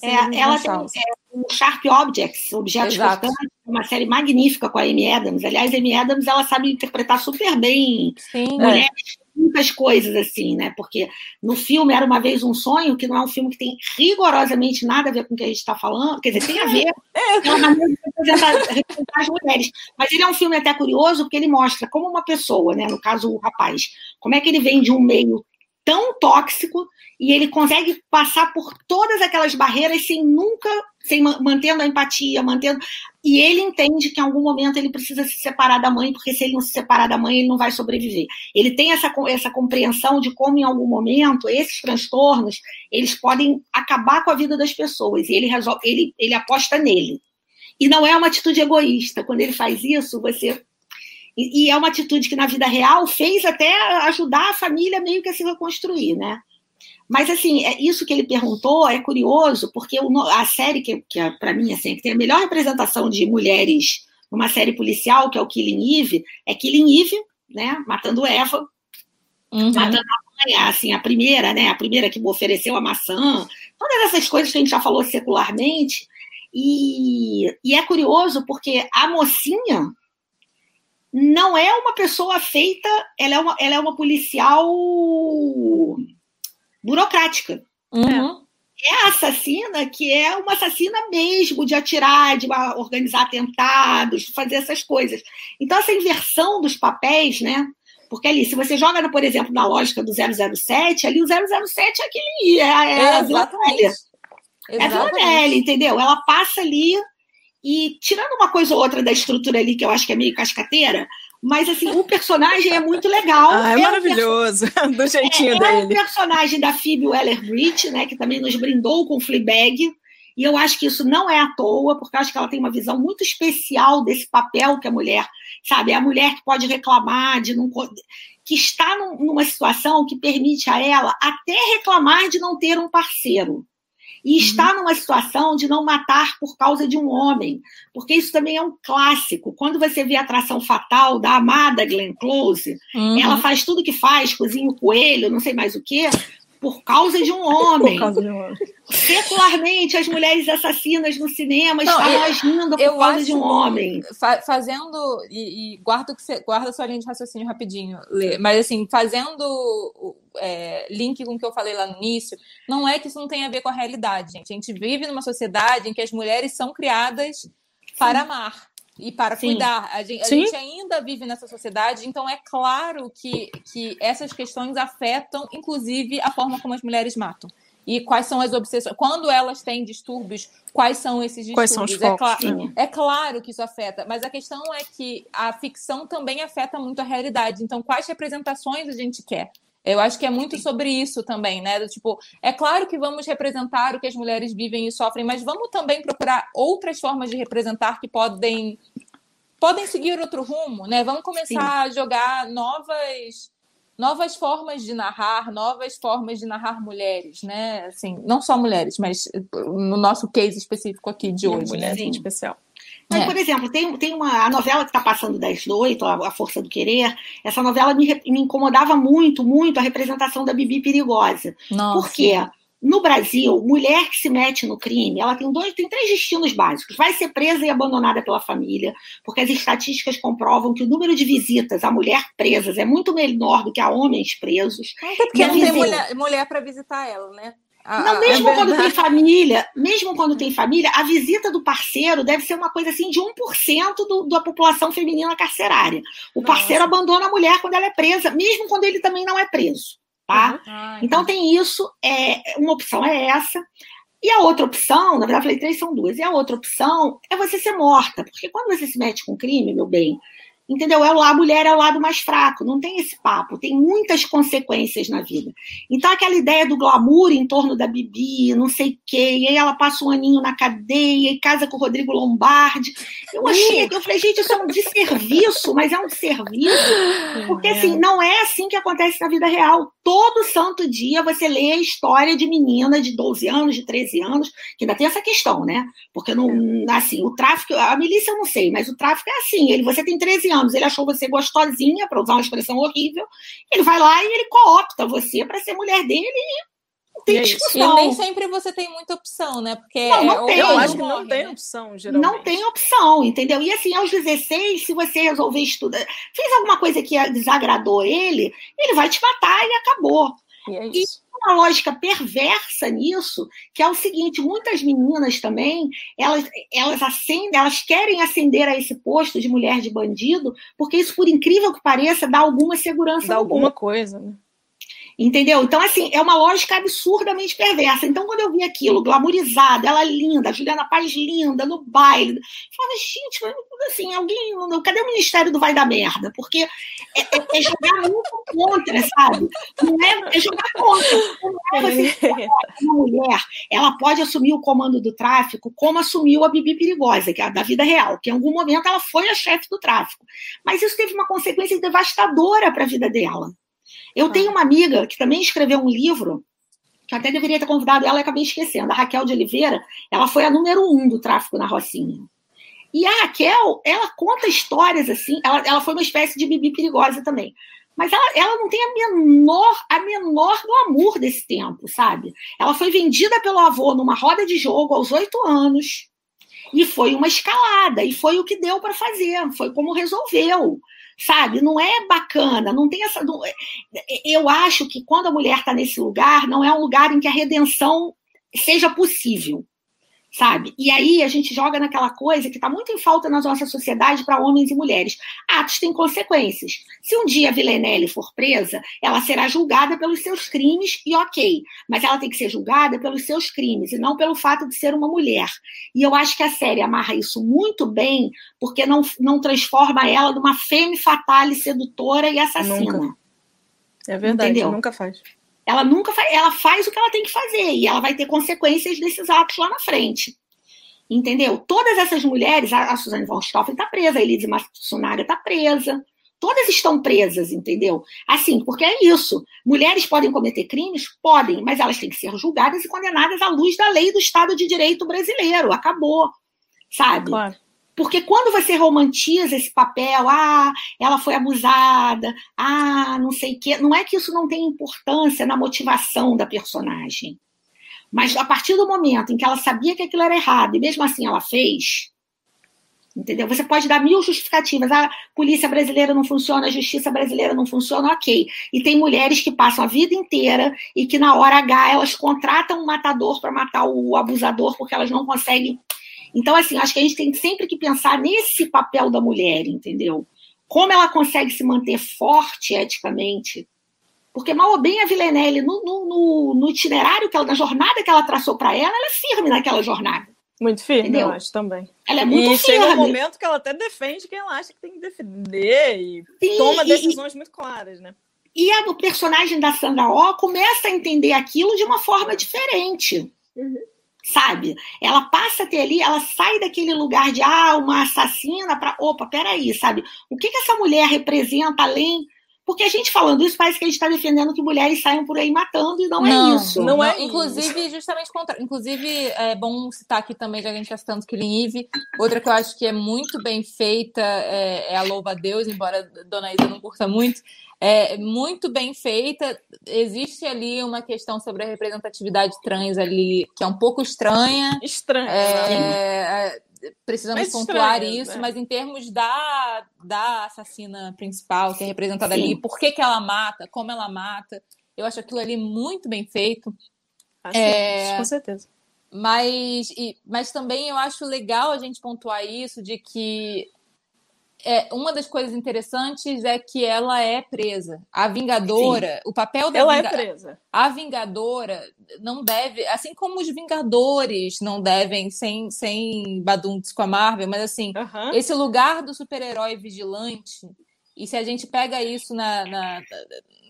Speaker 1: é, ela tem é, um Sharp Objects, Objetos Exato. Cortantes, uma série magnífica com a Amy Adams. Aliás, a Amy Adams ela sabe interpretar super bem Sim, mulheres é muitas coisas assim, né? Porque no filme Era Uma Vez um Sonho, que não é um filme que tem rigorosamente nada a ver com o que a gente está falando, quer dizer, tem a ver, é uma maneira de representar, representar, as mulheres. Mas ele é um filme até curioso, porque ele mostra como uma pessoa, né? No caso, o rapaz, como é que ele vem de um meio tão tóxico e ele consegue passar por todas aquelas barreiras sem nunca, sem mantendo a empatia, mantendo. E ele entende que em algum momento ele precisa se separar da mãe, porque se ele não se separar da mãe, ele não vai sobreviver. Ele tem essa, essa compreensão de como em algum momento esses transtornos eles podem acabar com a vida das pessoas e ele resolve, ele, ele aposta nele. E não é uma atitude egoísta. Quando ele faz isso, você e, e, é uma atitude que na vida real fez até ajudar a família meio que a se reconstruir, né? Mas, assim, é isso que ele perguntou é curioso, porque a série que, que é, para mim, assim, que tem a melhor representação de mulheres numa série policial, que é o Killing Eve, é Killing Eve, né? Matando Eva, uhum. matando a mãe, assim, a primeira, né? A primeira que ofereceu a maçã, todas essas coisas que a gente já falou secularmente. E, e é curioso porque a mocinha, não é uma pessoa feita, ela é uma, ela é uma policial burocrática. Uhum. É a assassina que é uma assassina mesmo, de atirar, de organizar atentados, de fazer essas coisas. Então, essa inversão dos papéis, né? Porque ali, se você joga, por exemplo, na lógica do 007, ali o 007 é aquele. É, é, é a Vila É a Vila entendeu? Ela passa ali e tirando uma coisa ou outra da estrutura ali, que eu acho que é meio cascateira, mas assim, o personagem é muito legal.
Speaker 3: Ah, é, é maravilhoso, do jeitinho
Speaker 1: é,
Speaker 3: dele.
Speaker 1: É o personagem da Phoebe Waller-Bridge, né, que também nos brindou com Fleabag. E eu acho que isso não é à toa, porque eu acho que ela tem uma visão muito especial desse papel que a mulher, sabe, é a mulher que pode reclamar de não que está numa situação que permite a ela até reclamar de não ter um parceiro e está numa situação de não matar por causa de um homem, porque isso também é um clássico. Quando você vê a atração fatal da amada Glenn Close, uhum. ela faz tudo que faz, cozinha o coelho, não sei mais o quê, por causa de um homem. Por causa de um homem. Secularmente, as mulheres assassinas no cinema não, estão agindo por causa de um homem.
Speaker 2: Fa fazendo, e, e guarda, que você, guarda sua linha de raciocínio rapidinho, Lê, mas assim, fazendo é, link com o que eu falei lá no início, não é que isso não tem a ver com a realidade, gente. A gente vive numa sociedade em que as mulheres são criadas para Sim. amar e para Sim. cuidar. A, gente, a gente, ainda vive nessa sociedade, então é claro que, que essas questões afetam, inclusive, a forma como as mulheres matam. E quais são as obsessões. Quando elas têm distúrbios, quais são esses distúrbios?
Speaker 3: Quais são os focos,
Speaker 2: é, é claro que isso afeta, mas a questão é que a ficção também afeta muito a realidade. Então, quais representações a gente quer? Eu acho que é muito sobre isso também, né? Do, tipo, é claro que vamos representar o que as mulheres vivem e sofrem, mas vamos também procurar outras formas de representar que podem podem seguir outro rumo, né? Vamos começar Sim. a jogar novas novas formas de narrar, novas formas de narrar mulheres, né? Assim, não só mulheres, mas no nosso case específico aqui de hoje, né? especial.
Speaker 1: Mas, é. por exemplo, tem, tem uma a novela que está passando 10 do 8, a, a, Força do Querer. Essa novela me, me incomodava muito, muito a representação da Bibi perigosa. Nossa. Por quê? No Brasil, mulher que se mete no crime, ela tem dois, tem três destinos básicos. Vai ser presa e abandonada pela família, porque as estatísticas comprovam que o número de visitas a mulher presas é muito menor do que a homens presos.
Speaker 2: É porque não tem mulher, mulher para visitar ela, né?
Speaker 1: Ah, não, mesmo é quando tem família, mesmo quando tem família, a visita do parceiro deve ser uma coisa assim de 1% do, da população feminina carcerária. O Nossa. parceiro abandona a mulher quando ela é presa, mesmo quando ele também não é preso. Tá? Uhum. Ah, então tem isso, é, uma opção é essa. E a outra opção, na verdade, eu falei três são duas, e a outra opção é você ser morta, porque quando você se mete com crime, meu bem, Entendeu? É lá, a mulher é o lado mais fraco, não tem esse papo, tem muitas consequências na vida. Então, aquela ideia do glamour em torno da Bibi, não sei o quê, e aí ela passa um aninho na cadeia e casa com o Rodrigo Lombardi. Eu achei, eu falei, gente, isso é um desserviço, mas é um serviço, porque assim, não é assim que acontece na vida real. Todo santo dia você lê a história de menina de 12 anos, de 13 anos, que ainda tem essa questão, né? Porque não, assim, o tráfico, a milícia eu não sei, mas o tráfico é assim, ele, você tem 13 anos anos, ele achou você gostosinha, para usar uma expressão horrível, ele vai lá e ele coopta você para ser mulher dele e não tem discussão.
Speaker 2: E nem sempre você tem muita opção, né? Porque
Speaker 3: não, não é, tem. Eu acho que não tem opção, geralmente.
Speaker 1: Não tem opção, entendeu? E assim, aos 16, se você resolver estudar, fez alguma coisa que desagradou ele, ele vai te matar e acabou.
Speaker 2: E é isso. E
Speaker 1: uma lógica perversa nisso, que é o seguinte: muitas meninas também, elas, elas acendem, elas querem ascender a esse posto de mulher de bandido, porque isso, por incrível que pareça, dá alguma segurança.
Speaker 3: Dá alguma coisa, né?
Speaker 1: Entendeu? Então, assim, é uma lógica absurdamente perversa. Então, quando eu vi aquilo, glamourizada, ela linda, Juliana Paz linda, no baile, eu falava, gente, assim, alguém. Cadê o Ministério do Vai da Merda? Porque é, é, é jogar muito contra, sabe? Não é, é jogar contra. Não é você, uma mulher, ela pode assumir o comando do tráfico como assumiu a Bibi Perigosa, que é a da vida real, que em algum momento ela foi a chefe do tráfico. Mas isso teve uma consequência devastadora para a vida dela. Eu tenho uma amiga que também escreveu um livro, que até deveria ter convidado ela e acabei esquecendo. A Raquel de Oliveira, ela foi a número um do tráfico na Rocinha. E a Raquel, ela conta histórias assim, ela, ela foi uma espécie de bibi perigosa também. Mas ela, ela não tem a menor, a menor do amor desse tempo, sabe? Ela foi vendida pelo avô numa roda de jogo aos oito anos. E foi uma escalada, e foi o que deu para fazer, foi como resolveu sabe? Não é bacana, não tem essa. Não, eu acho que quando a mulher está nesse lugar, não é um lugar em que a redenção seja possível sabe? E aí a gente joga naquela coisa que está muito em falta na nossa sociedade para homens e mulheres. Atos têm consequências. Se um dia a Villanelle for presa, ela será julgada pelos seus crimes e ok, mas ela tem que ser julgada pelos seus crimes e não pelo fato de ser uma mulher. E eu acho que a série amarra isso muito bem, porque não, não transforma ela numa femme fatale sedutora e assassina.
Speaker 3: Nunca. É verdade, Entendeu? nunca faz
Speaker 1: ela nunca faz, ela faz o que ela tem que fazer e ela vai ter consequências desses atos lá na frente. Entendeu? Todas essas mulheres, a, a Suzane von Stoffen está presa, a Elise Matsunaga está presa, todas estão presas, entendeu? Assim, porque é isso. Mulheres podem cometer crimes? Podem, mas elas têm que ser julgadas e condenadas à luz da lei do Estado de Direito brasileiro. Acabou. Sabe? Claro. Porque quando você romantiza esse papel, ah, ela foi abusada, ah, não sei o quê, não é que isso não tem importância na motivação da personagem. Mas a partir do momento em que ela sabia que aquilo era errado e mesmo assim ela fez, entendeu? Você pode dar mil justificativas. A polícia brasileira não funciona, a justiça brasileira não funciona, ok. E tem mulheres que passam a vida inteira e que na hora H elas contratam um matador para matar o abusador porque elas não conseguem então, assim, acho que a gente tem sempre que pensar nesse papel da mulher, entendeu? Como ela consegue se manter forte eticamente. Porque, mal ou bem, a Villenelle, no, no, no itinerário, que ela, na jornada que ela traçou para ela, ela é firme naquela jornada.
Speaker 3: Muito firme, entendeu? eu acho também.
Speaker 1: Ela é muito
Speaker 3: e firme. E chega um momento que ela até defende quem ela acha que tem que defender e Sim, toma decisões e, muito claras, né?
Speaker 1: E a, o personagem da Sandra Oh começa a entender aquilo de uma forma diferente. Uhum sabe? Ela passa a ter ali, ela sai daquele lugar de ah, uma assassina para opa, peraí, sabe? O que, que essa mulher representa além porque a gente falando isso parece que a gente está defendendo que mulheres saiam por aí matando e não, é não é isso.
Speaker 2: Não, não é, inclusive, justamente contra. Inclusive, é bom citar aqui também, já que a gente está citando Killing Eve. Outra que eu acho que é muito bem feita é, é a Louva a Deus, embora a Dona Isa não curta muito. É muito bem feita. Existe ali uma questão sobre a representatividade trans ali, que é um pouco estranha.
Speaker 3: Estranha.
Speaker 2: É, precisamos mas pontuar estranho, isso, né? mas em termos da, da assassina principal, que é representada Sim. ali, por que, que ela mata, como ela mata, eu acho aquilo ali muito bem feito.
Speaker 3: Acho é, com certeza.
Speaker 2: Mas, e, mas também eu acho legal a gente pontuar isso de que é, uma das coisas interessantes é que ela é presa. A Vingadora, Sim. o papel da
Speaker 3: ela é presa.
Speaker 2: A Vingadora não deve, assim como os Vingadores não devem sem sem baduntes com a Marvel, mas assim, esse lugar do super-herói vigilante, e se a gente pega isso na, na,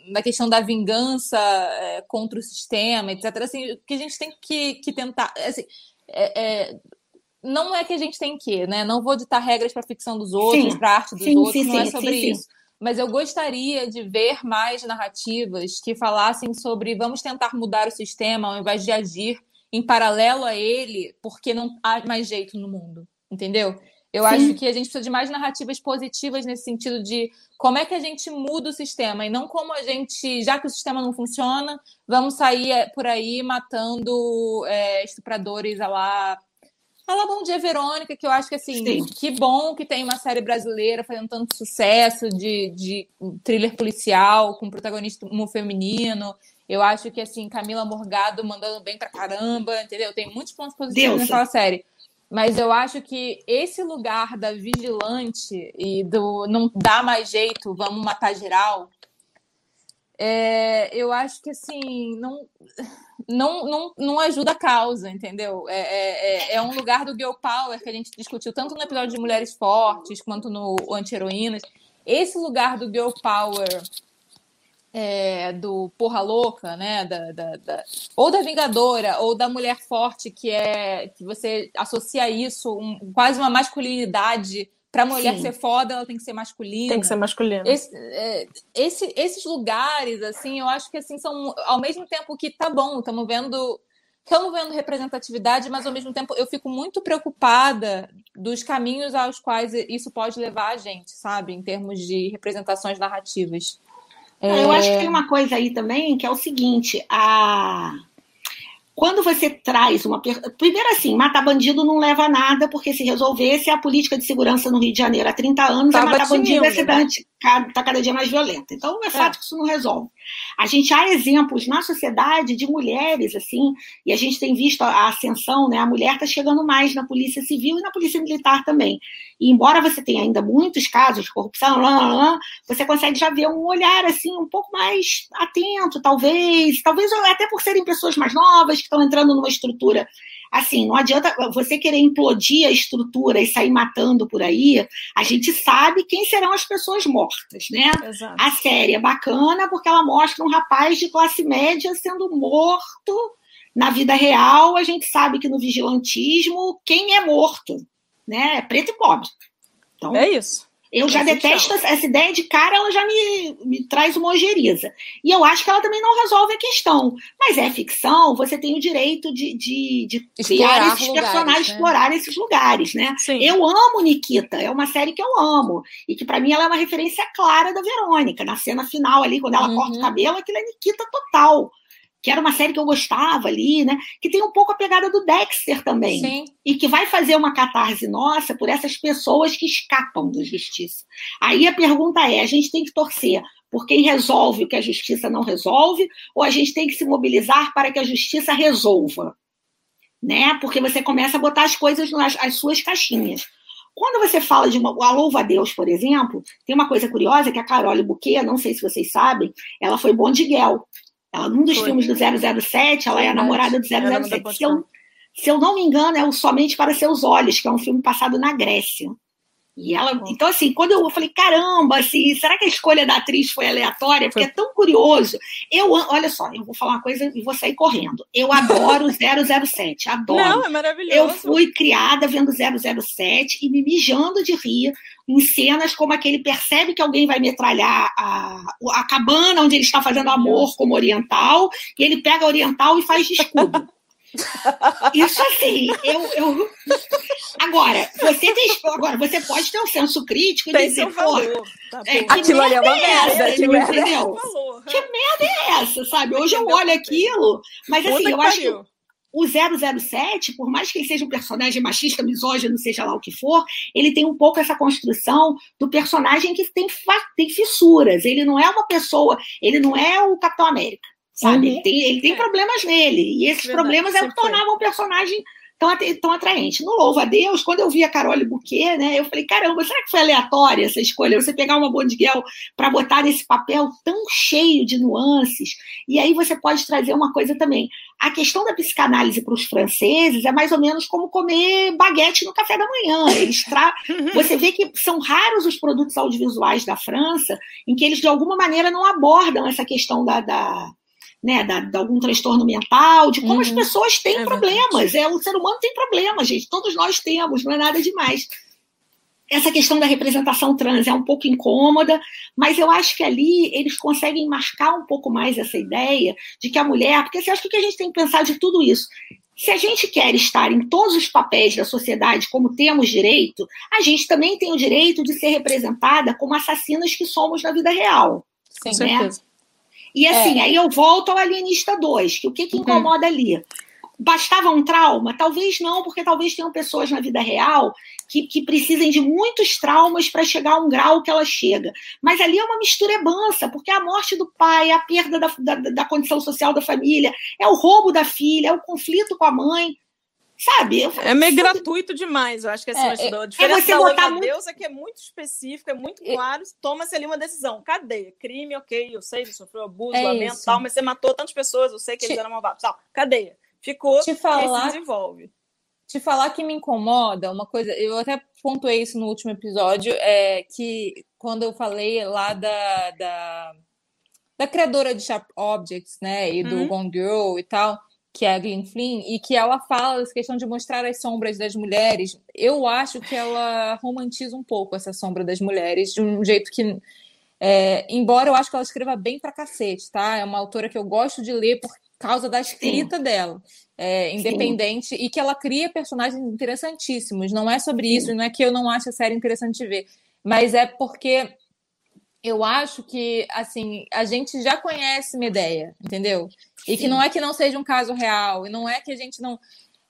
Speaker 2: na questão da vingança é, contra o sistema, etc., assim, o que a gente tem que, que tentar. Assim, é, é, não é que a gente tem que, né? Não vou ditar regras para a ficção dos outros, para a arte dos sim, outros, sim, não é sobre isso. Mas eu gostaria de ver mais narrativas que falassem sobre vamos tentar mudar o sistema ao invés de agir em paralelo a ele, porque não há mais jeito no mundo, entendeu? Eu Sim. acho que a gente precisa de mais narrativas positivas nesse sentido de como é que a gente muda o sistema e não como a gente, já que o sistema não funciona, vamos sair eh, por aí matando é, estupradores a lá Fala Bom Dia Verônica, que eu acho que assim, Sim. que bom que tem uma série brasileira fazendo tanto sucesso de, de thriller policial com protagonista feminino. Eu acho que assim, Camila Morgado mandando bem pra caramba, entendeu? Tem muitos pontos positivos naquela série. Mas eu acho que esse lugar da vigilante e do não dá mais jeito, vamos matar geral, é, eu acho que assim, não não, não, não ajuda a causa, entendeu? É, é, é, é um lugar do girl power que a gente discutiu tanto no episódio de Mulheres Fortes quanto no Anti-Heroínas. Esse lugar do girl power é, do porra louca, né? Da, da, da, ou da Vingadora, ou da mulher forte, que é que você associa isso, um, quase uma masculinidade para mulher Sim. ser foda, ela tem que ser masculina.
Speaker 3: Tem que ser masculina.
Speaker 2: Esse, é, esse, esses lugares, assim, eu acho que assim são ao mesmo tempo que tá bom, estamos vendo estamos vendo representatividade, mas ao mesmo tempo eu fico muito preocupada dos caminhos aos quais isso pode levar a gente, sabe, em termos de representações narrativas.
Speaker 1: É... Eu acho que tem uma coisa aí também que é o seguinte, a quando você traz uma. Primeiro, assim, matar bandido não leva a nada, porque se resolvesse a política de segurança no Rio de Janeiro há 30 anos, Tava a matar bandido é cidade está cada dia mais violenta. Então, é fato é. que isso não resolve. A gente há exemplos na sociedade de mulheres, assim, e a gente tem visto a ascensão, né? A mulher está chegando mais na polícia civil e na polícia militar também. E embora você tenha ainda muitos casos de corrupção, lá, lá, lá, você consegue já ver um olhar assim um pouco mais atento, talvez, talvez até por serem pessoas mais novas que estão entrando numa estrutura assim, não adianta você querer implodir a estrutura e sair matando por aí. A gente sabe quem serão as pessoas mortas, né? Exato. A série é bacana porque ela mostra um rapaz de classe média sendo morto. Na vida real, a gente sabe que no vigilantismo, quem é morto, né? É preto e pobre.
Speaker 3: Então, é isso.
Speaker 1: Eu já detesto essa ideia de cara, ela já me, me traz uma ojeriza. E eu acho que ela também não resolve a questão. Mas é ficção, você tem o direito de, de, de criar esses lugares, personagens, né? explorar esses lugares, né? Sim. Eu amo Nikita, é uma série que eu amo. E que para mim ela é uma referência clara da Verônica. Na cena final ali, quando ela uhum. corta o cabelo, aquilo é Nikita total que era uma série que eu gostava ali, né? Que tem um pouco a pegada do Dexter também. Sim. E que vai fazer uma catarse nossa por essas pessoas que escapam da justiça. Aí a pergunta é: a gente tem que torcer por quem resolve o que a justiça não resolve, ou a gente tem que se mobilizar para que a justiça resolva? Né? Porque você começa a botar as coisas nas as suas caixinhas. Quando você fala de uma, a Louva a Deus, por exemplo, tem uma coisa curiosa que a Carole Bouquet, não sei se vocês sabem, ela foi Bondiguel. Ela, num dos Foi. filmes do 007, ela é a namorada do 007. Se eu, se eu não me engano, é o Somente para Seus Olhos, que é um filme passado na Grécia. E ela, então, assim, quando eu falei, caramba, assim, será que a escolha da atriz foi aleatória? Porque foi. é tão curioso. Eu, olha só, eu vou falar uma coisa e vou sair correndo. Eu adoro 007, adoro.
Speaker 3: Não, é maravilhoso.
Speaker 1: Eu fui criada vendo 007 e me mijando de rir em cenas como aquele percebe que alguém vai metralhar a, a cabana onde ele está fazendo amor como oriental, e ele pega a oriental e faz de escudo. Isso assim, eu, eu. Agora, você tem. Agora, você pode ter um senso crítico e tem dizer, pô. Tá é,
Speaker 3: aquilo ali é uma merda,
Speaker 1: é, entendeu? É que merda é essa, sabe? Hoje eu olho aquilo, mas assim, eu acho que o 007, por mais que ele seja um personagem machista, misógino, seja lá o que for, ele tem um pouco essa construção do personagem que tem, tem fissuras. Ele não é uma pessoa, ele não é o Capitão América sabe? Uhum. Ele tem, ele tem é. problemas nele, e esses Verdade, problemas é o que tornavam o personagem tão, tão atraente. No Louvo a Deus, quando eu vi a Carole Bouquet, né, eu falei, caramba, será que foi aleatória essa escolha? Você pegar uma Bondiguel para botar nesse papel tão cheio de nuances, e aí você pode trazer uma coisa também. A questão da psicanálise para os franceses é mais ou menos como comer baguete no café da manhã. Eles tra... Você vê que são raros os produtos audiovisuais da França em que eles, de alguma maneira, não abordam essa questão da, da né, da, de algum transtorno mental, de como uhum. as pessoas têm é problemas. É, o ser humano tem problemas, gente. Todos nós temos, não é nada demais. Essa questão da representação trans é um pouco incômoda, mas eu acho que ali eles conseguem marcar um pouco mais essa ideia de que a mulher, porque você acha que o que a gente tem que pensar de tudo isso? Se a gente quer estar em todos os papéis da sociedade como temos direito, a gente também tem o direito de ser representada como assassinas que somos na vida real.
Speaker 3: Sim, né? certeza.
Speaker 1: E assim, é. aí eu volto ao Alienista 2, que o que, que uhum. incomoda uhum. ali? Bastava um trauma? Talvez não, porque talvez tenham pessoas na vida real que, que precisem de muitos traumas para chegar a um grau que ela chega. Mas ali é uma mistura bança, porque é a morte do pai, é a perda da, da, da condição social da família, é o roubo da filha, é o conflito com a mãe. Sabe?
Speaker 3: é meio gratuito demais, eu acho que assim, é, é, a diferença é você da botar muito... Deus é que é muito específica, é muito claro, toma-se ali uma decisão. Cadeia, crime, ok, eu sei, você sofreu abuso, é lamento, tal, mas você matou tantas pessoas, eu sei que eles eram malvados, tal, cadeia. Ficou, te falar, se desenvolve.
Speaker 2: Te falar que me incomoda, uma coisa, eu até pontuei isso no último episódio, é que quando eu falei lá da, da, da criadora de Sharp Objects, né, e do uhum. Gone Girl e tal, que é a Glenn Flynn, e que ela fala dessa questão de mostrar as sombras das mulheres. Eu acho que ela romantiza um pouco essa sombra das mulheres, de um jeito que. É, embora eu acho que ela escreva bem pra cacete, tá? É uma autora que eu gosto de ler por causa da escrita Sim. dela, é, independente, Sim. e que ela cria personagens interessantíssimos. Não é sobre Sim. isso, não é que eu não acho a série interessante de ver, mas é porque eu acho que, assim, a gente já conhece Medeia, entendeu? E que não é que não seja um caso real, e não é que a gente não.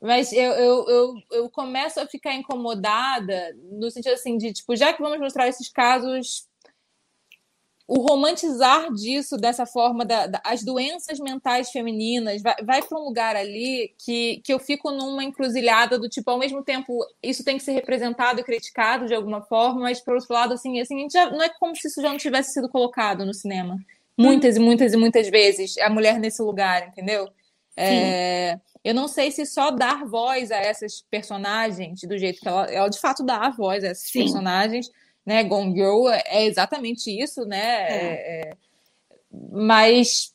Speaker 2: Mas eu, eu, eu, eu, começo a ficar incomodada no sentido assim de, tipo, já que vamos mostrar esses casos o romantizar disso dessa forma, da, da as doenças mentais femininas, vai, vai para um lugar ali que, que eu fico numa encruzilhada do tipo, ao mesmo tempo, isso tem que ser representado e criticado de alguma forma, mas, por outro lado, assim, assim já, não é como se isso já não tivesse sido colocado no cinema. Muitas e muitas e muitas vezes, a mulher nesse lugar, entendeu? É, eu não sei se só dar voz a essas personagens, do jeito que ela, ela de fato dá voz a esses Sim. personagens, né? Gone Girl é exatamente isso, né? É. É, é mas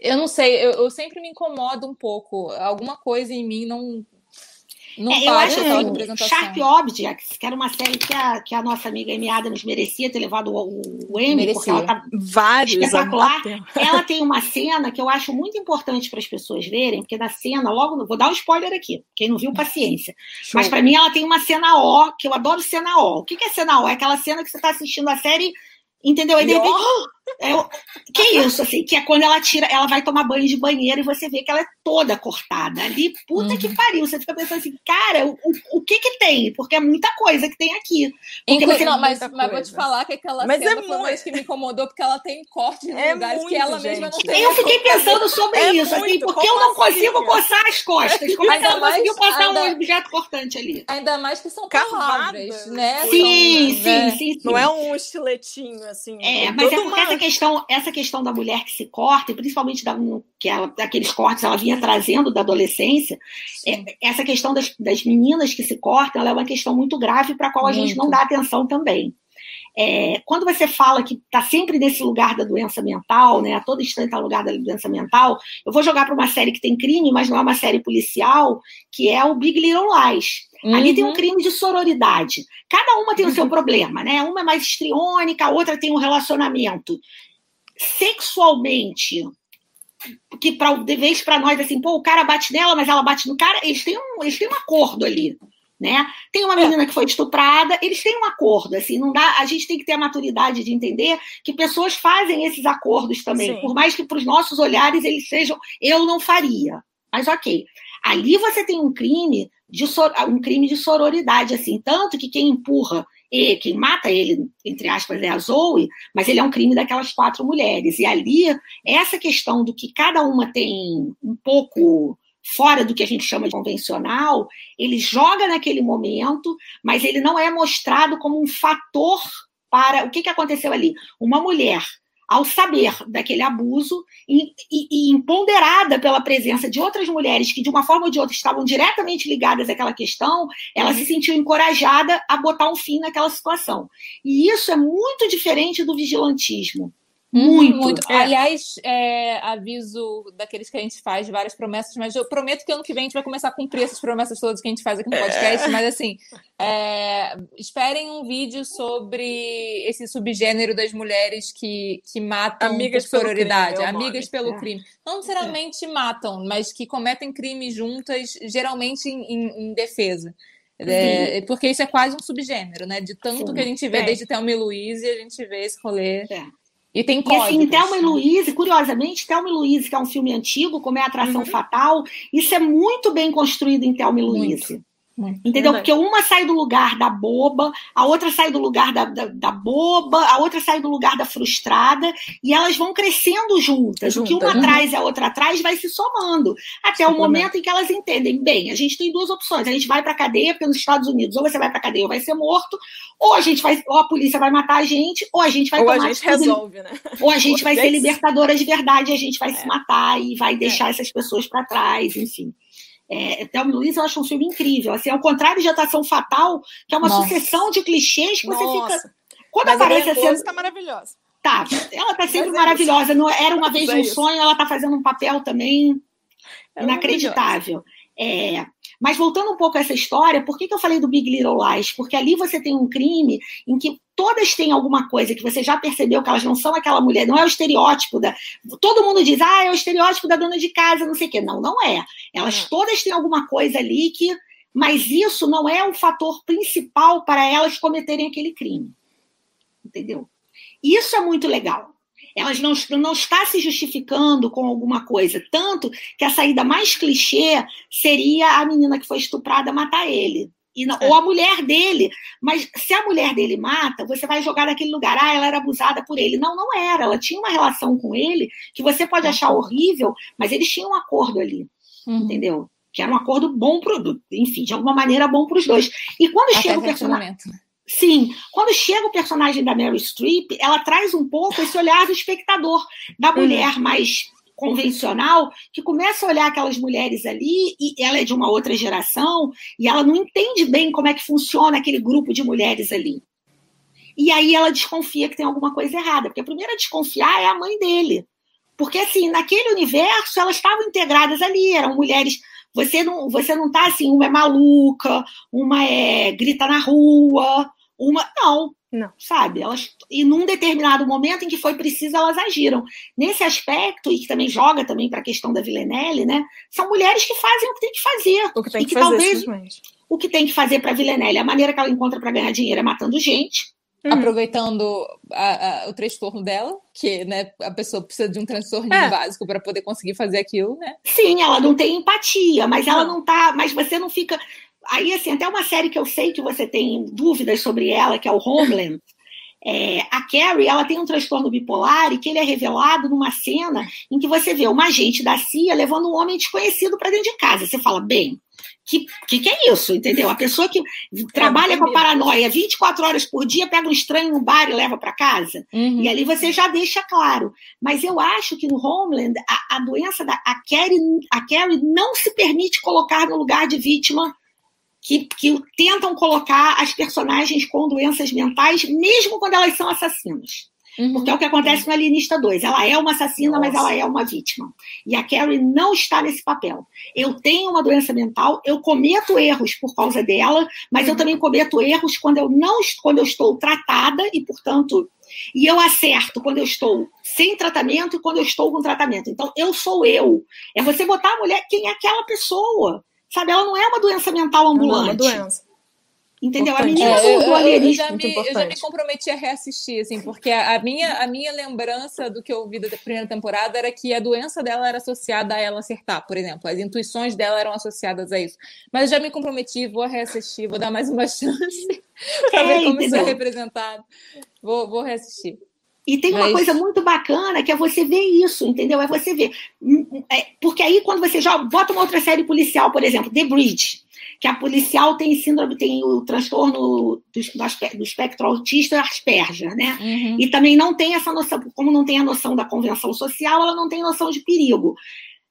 Speaker 2: eu não sei, eu, eu, sempre me incomodo um pouco. Alguma coisa em mim não.
Speaker 1: Não é, eu acho assim, Sharp Objects, que era uma série que a, que a nossa amiga Amy Adams merecia ter levado o, o Emmy, merecia. porque ela tá
Speaker 3: Vários
Speaker 1: espetacular. Ela tem uma cena que eu acho muito importante para as pessoas verem, porque na cena, logo, vou dar um spoiler aqui, quem não viu, paciência. Show. Mas para mim ela tem uma cena O, que eu adoro cena O. O que é cena O? É aquela cena que você está assistindo a série Entendeu? Aí de repente, é, que isso, assim, que é quando ela tira, ela vai tomar banho de banheiro e você vê que ela é toda cortada ali. Puta uhum. que pariu. Você fica pensando assim, cara, o, o, que que tem? Porque é muita coisa que tem aqui.
Speaker 2: Porque Inclu não, mas, mas vou te falar que aquela mas cena é foi mais que me incomodou, porque ela tem cortes em é lugares muito, que ela gente. mesma não tem.
Speaker 1: Eu fiquei pensando sobre é isso, assim, porque eu não assim, consigo coçar as costas. Como é que ela conseguiu passar ainda, um objeto cortante ali?
Speaker 2: Ainda mais que são palavras, né?
Speaker 1: Sim, sim, né? sim, sim,
Speaker 3: Não é um estiletinho, assim.
Speaker 1: É, mas é porque questão, essa questão da mulher que se corta, e principalmente da, que ela, daqueles cortes ela vinha trazendo da adolescência, é, essa questão das, das meninas que se cortam, ela é uma questão muito grave para a qual a muito. gente não dá atenção também. É, quando você fala que está sempre nesse lugar da doença mental, né, a todo instante está no lugar da doença mental, eu vou jogar para uma série que tem crime, mas não é uma série policial, que é o Big Little Lies. Uhum. Ali tem um uhum. crime de sororidade. Cada uma tem o seu uhum. problema, né? Uma é mais histriônica, a outra tem um relacionamento sexualmente que para de vez para nós assim, pô, o cara bate nela, mas ela bate no cara, eles têm um, eles têm um acordo ali, né? Tem uma menina que foi estuprada, eles têm um acordo, assim, não dá, a gente tem que ter a maturidade de entender que pessoas fazem esses acordos também, Sim. por mais que para os nossos olhares eles sejam, eu não faria. Mas OK. Ali você tem um crime de um crime de sororidade, assim, tanto que quem empurra e quem mata ele, entre aspas, é a Zoe, mas ele é um crime daquelas quatro mulheres. E ali, essa questão do que cada uma tem um pouco fora do que a gente chama de convencional, ele joga naquele momento, mas ele não é mostrado como um fator para o que, que aconteceu ali. Uma mulher ao saber daquele abuso e, e, e, empoderada pela presença de outras mulheres que, de uma forma ou de outra, estavam diretamente ligadas àquela questão, ela se sentiu encorajada a botar um fim naquela situação. E isso é muito diferente do vigilantismo. Muito. muito.
Speaker 2: É. Aliás, é, aviso daqueles que a gente faz várias promessas, mas eu prometo que ano que vem a gente vai começar a cumprir essas promessas todas que a gente faz aqui no podcast. É. Mas assim, é, esperem um vídeo sobre esse subgênero das mulheres que, que matam
Speaker 3: amigas por prioridade,
Speaker 2: crime, é amigas pelo é. crime. Não necessariamente matam, mas que cometem crimes juntas, geralmente em, em, em defesa. É, porque isso é quase um subgênero, né? De tanto Sim, que a gente vê é. desde Thelma e Louise, a gente vê esse rolê. É. E tem códigos. E assim,
Speaker 1: Thelma e Louise, curiosamente, Thelma e Louise, que é um filme antigo, como é Atração uhum. Fatal, isso é muito bem construído em Thelma e Louise. Entendeu? Porque uma sai do lugar da boba, a outra sai do lugar da, da, da, boba, a outra sai do lugar da frustrada, e elas vão crescendo juntas. Junta, o que uma uhum. traz e a outra atrás vai se somando. Até o momento em que elas entendem, bem, a gente tem duas opções. A gente vai para cadeia, porque nos Estados Unidos, ou você vai para cadeia ou vai ser morto, ou a gente vai, ou a polícia vai matar a gente, ou a gente vai
Speaker 3: ou tomar. Ou a gente resolve, né?
Speaker 1: Ou a gente vai ser libertadora de verdade, a gente vai é. se matar e vai deixar é. essas pessoas para trás, enfim. É, Thelma Luiz eu acho um filme incrível. Assim, ao contrário de Atração Fatal, que é uma Nossa. sucessão de clichês que Nossa. você fica. Quando
Speaker 3: Mas
Speaker 1: aparece
Speaker 3: a cena. Tá maravilhosa.
Speaker 1: Tá, ela tá sempre Mas é maravilhosa. Não, era uma vez um sonho, ela tá fazendo um papel também é inacreditável. É, mas voltando um pouco a essa história, por que, que eu falei do Big Little Lies? Porque ali você tem um crime em que todas têm alguma coisa que você já percebeu que elas não são aquela mulher, não é o estereótipo da. Todo mundo diz, ah, é o estereótipo da dona de casa, não sei o quê. Não, não é. Elas é. todas têm alguma coisa ali que. Mas isso não é o fator principal para elas cometerem aquele crime. Entendeu? Isso é muito legal elas não, não está se justificando com alguma coisa. Tanto que a saída mais clichê seria a menina que foi estuprada matar ele. Não, é. Ou a mulher dele. Mas se a mulher dele mata, você vai jogar naquele lugar. Ah, ela era abusada por ele. Não, não era. Ela tinha uma relação com ele que você pode achar horrível, mas eles tinham um acordo ali. Uhum. Entendeu? Que era um acordo bom para enfim, de alguma maneira bom para os dois. E quando Até chega o personagem. Momento, né? Sim, quando chega o personagem da Mary Streep, ela traz um pouco esse olhar do espectador, da uhum. mulher uhum. mais convencional, que começa a olhar aquelas mulheres ali, e ela é de uma outra geração, e ela não entende bem como é que funciona aquele grupo de mulheres ali. E aí ela desconfia que tem alguma coisa errada, porque a primeira a desconfiar é a mãe dele. Porque, assim, naquele universo, elas estavam integradas ali, eram mulheres você não, você não tá assim, uma é maluca, uma é grita na rua, uma. Não. Não. Sabe? Elas, e num determinado momento em que foi preciso, elas agiram. Nesse aspecto, e que também joga também para a questão da Villenelle, né? São mulheres que fazem o que tem que fazer.
Speaker 3: O que tem
Speaker 1: que,
Speaker 3: que fazer, talvez
Speaker 1: o que tem que fazer para Villenelle, a maneira que ela encontra para ganhar dinheiro é matando gente.
Speaker 2: Uhum. Aproveitando a, a, o transtorno dela, que né, a pessoa precisa de um transtorno é. básico para poder conseguir fazer aquilo, né?
Speaker 1: Sim, ela não tem empatia, mas ela não tá. Mas você não fica Aí, assim, até uma série que eu sei que você tem dúvidas sobre ela, que é o Homeland. É, a Carrie, ela tem um transtorno bipolar e que ele é revelado numa cena em que você vê uma agente da CIA levando um homem desconhecido para dentro de casa. Você fala, bem, que, que, que é isso, entendeu? A pessoa que trabalha com a paranoia 24 horas por dia, pega um estranho no bar e leva para casa. Uhum. E ali você já deixa claro. Mas eu acho que no Homeland, a, a doença da a Carrie, a Carrie não se permite colocar no lugar de vítima que, que tentam colocar as personagens com doenças mentais, mesmo quando elas são assassinas. Uhum. Porque é o que acontece no Alienista 2. Ela é uma assassina, Nossa. mas ela é uma vítima. E a Carrie não está nesse papel. Eu tenho uma doença mental, eu cometo erros por causa dela, mas uhum. eu também cometo erros quando eu não quando eu estou tratada e, portanto, e eu acerto quando eu estou sem tratamento e quando eu estou com tratamento. Então, eu sou eu. É você botar a mulher, quem é aquela pessoa? Sabe, ela não é uma doença mental ambulante. Não é uma doença. Entendeu? Importante. A menina é,
Speaker 2: do alienígena. Eu, eu, eu, já me comprometi a reassistir, assim, porque a, a, minha, a minha lembrança do que eu vi da primeira temporada era que a doença dela era associada a ela acertar, por exemplo. As intuições dela eram associadas a isso. Mas eu já me comprometi, vou reassistir, vou dar mais uma chance para é, ver como entendeu? isso é representado. Vou, vou reassistir.
Speaker 1: E tem uma Mas... coisa muito bacana que é você ver isso, entendeu? É você ver. É, porque aí, quando você joga, bota uma outra série policial, por exemplo, The Bridge, que a policial tem síndrome, tem o transtorno do, do espectro autista Asperger, né? Uhum. E também não tem essa noção, como não tem a noção da convenção social, ela não tem noção de perigo.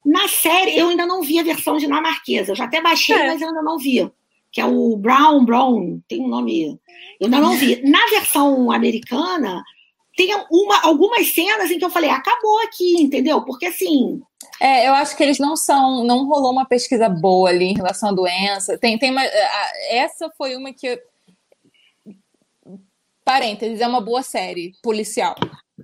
Speaker 1: Na série, eu ainda não vi a versão dinamarquesa, eu já até baixei, é. mas eu ainda não vi. Que é o Brown Brown, tem um nome. Eu ainda não vi. Na versão americana, tem uma, algumas cenas em que eu falei, acabou aqui, entendeu? Porque assim.
Speaker 2: É, eu acho que eles não são. Não rolou uma pesquisa boa ali em relação à doença. Tem, tem uma, essa foi uma que. Parênteses, é uma boa série policial.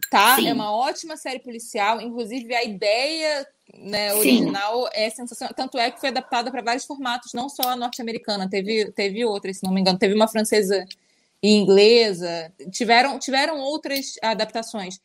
Speaker 2: Tá? Sim. É uma ótima série policial. Inclusive, a ideia né, original Sim. é sensacional. Tanto é que foi adaptada para vários formatos, não só a norte-americana, teve, teve outras, se não me engano. Teve uma francesa e inglesa, tiveram, tiveram outras adaptações.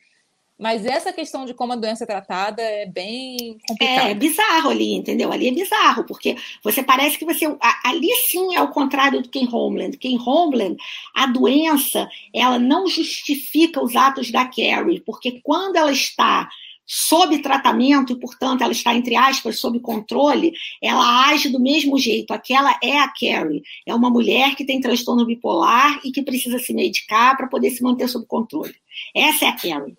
Speaker 2: Mas essa questão de como a doença é tratada é bem complicada.
Speaker 1: É, é bizarro ali, entendeu? Ali é bizarro, porque você parece que você. Ali sim é o contrário do Ken Homeland. Ken Homeland, a doença, ela não justifica os atos da Carrie, porque quando ela está sob tratamento e, portanto, ela está, entre aspas, sob controle, ela age do mesmo jeito. Aquela é a Carrie. É uma mulher que tem transtorno bipolar e que precisa se medicar para poder se manter sob controle. Essa é a Carrie.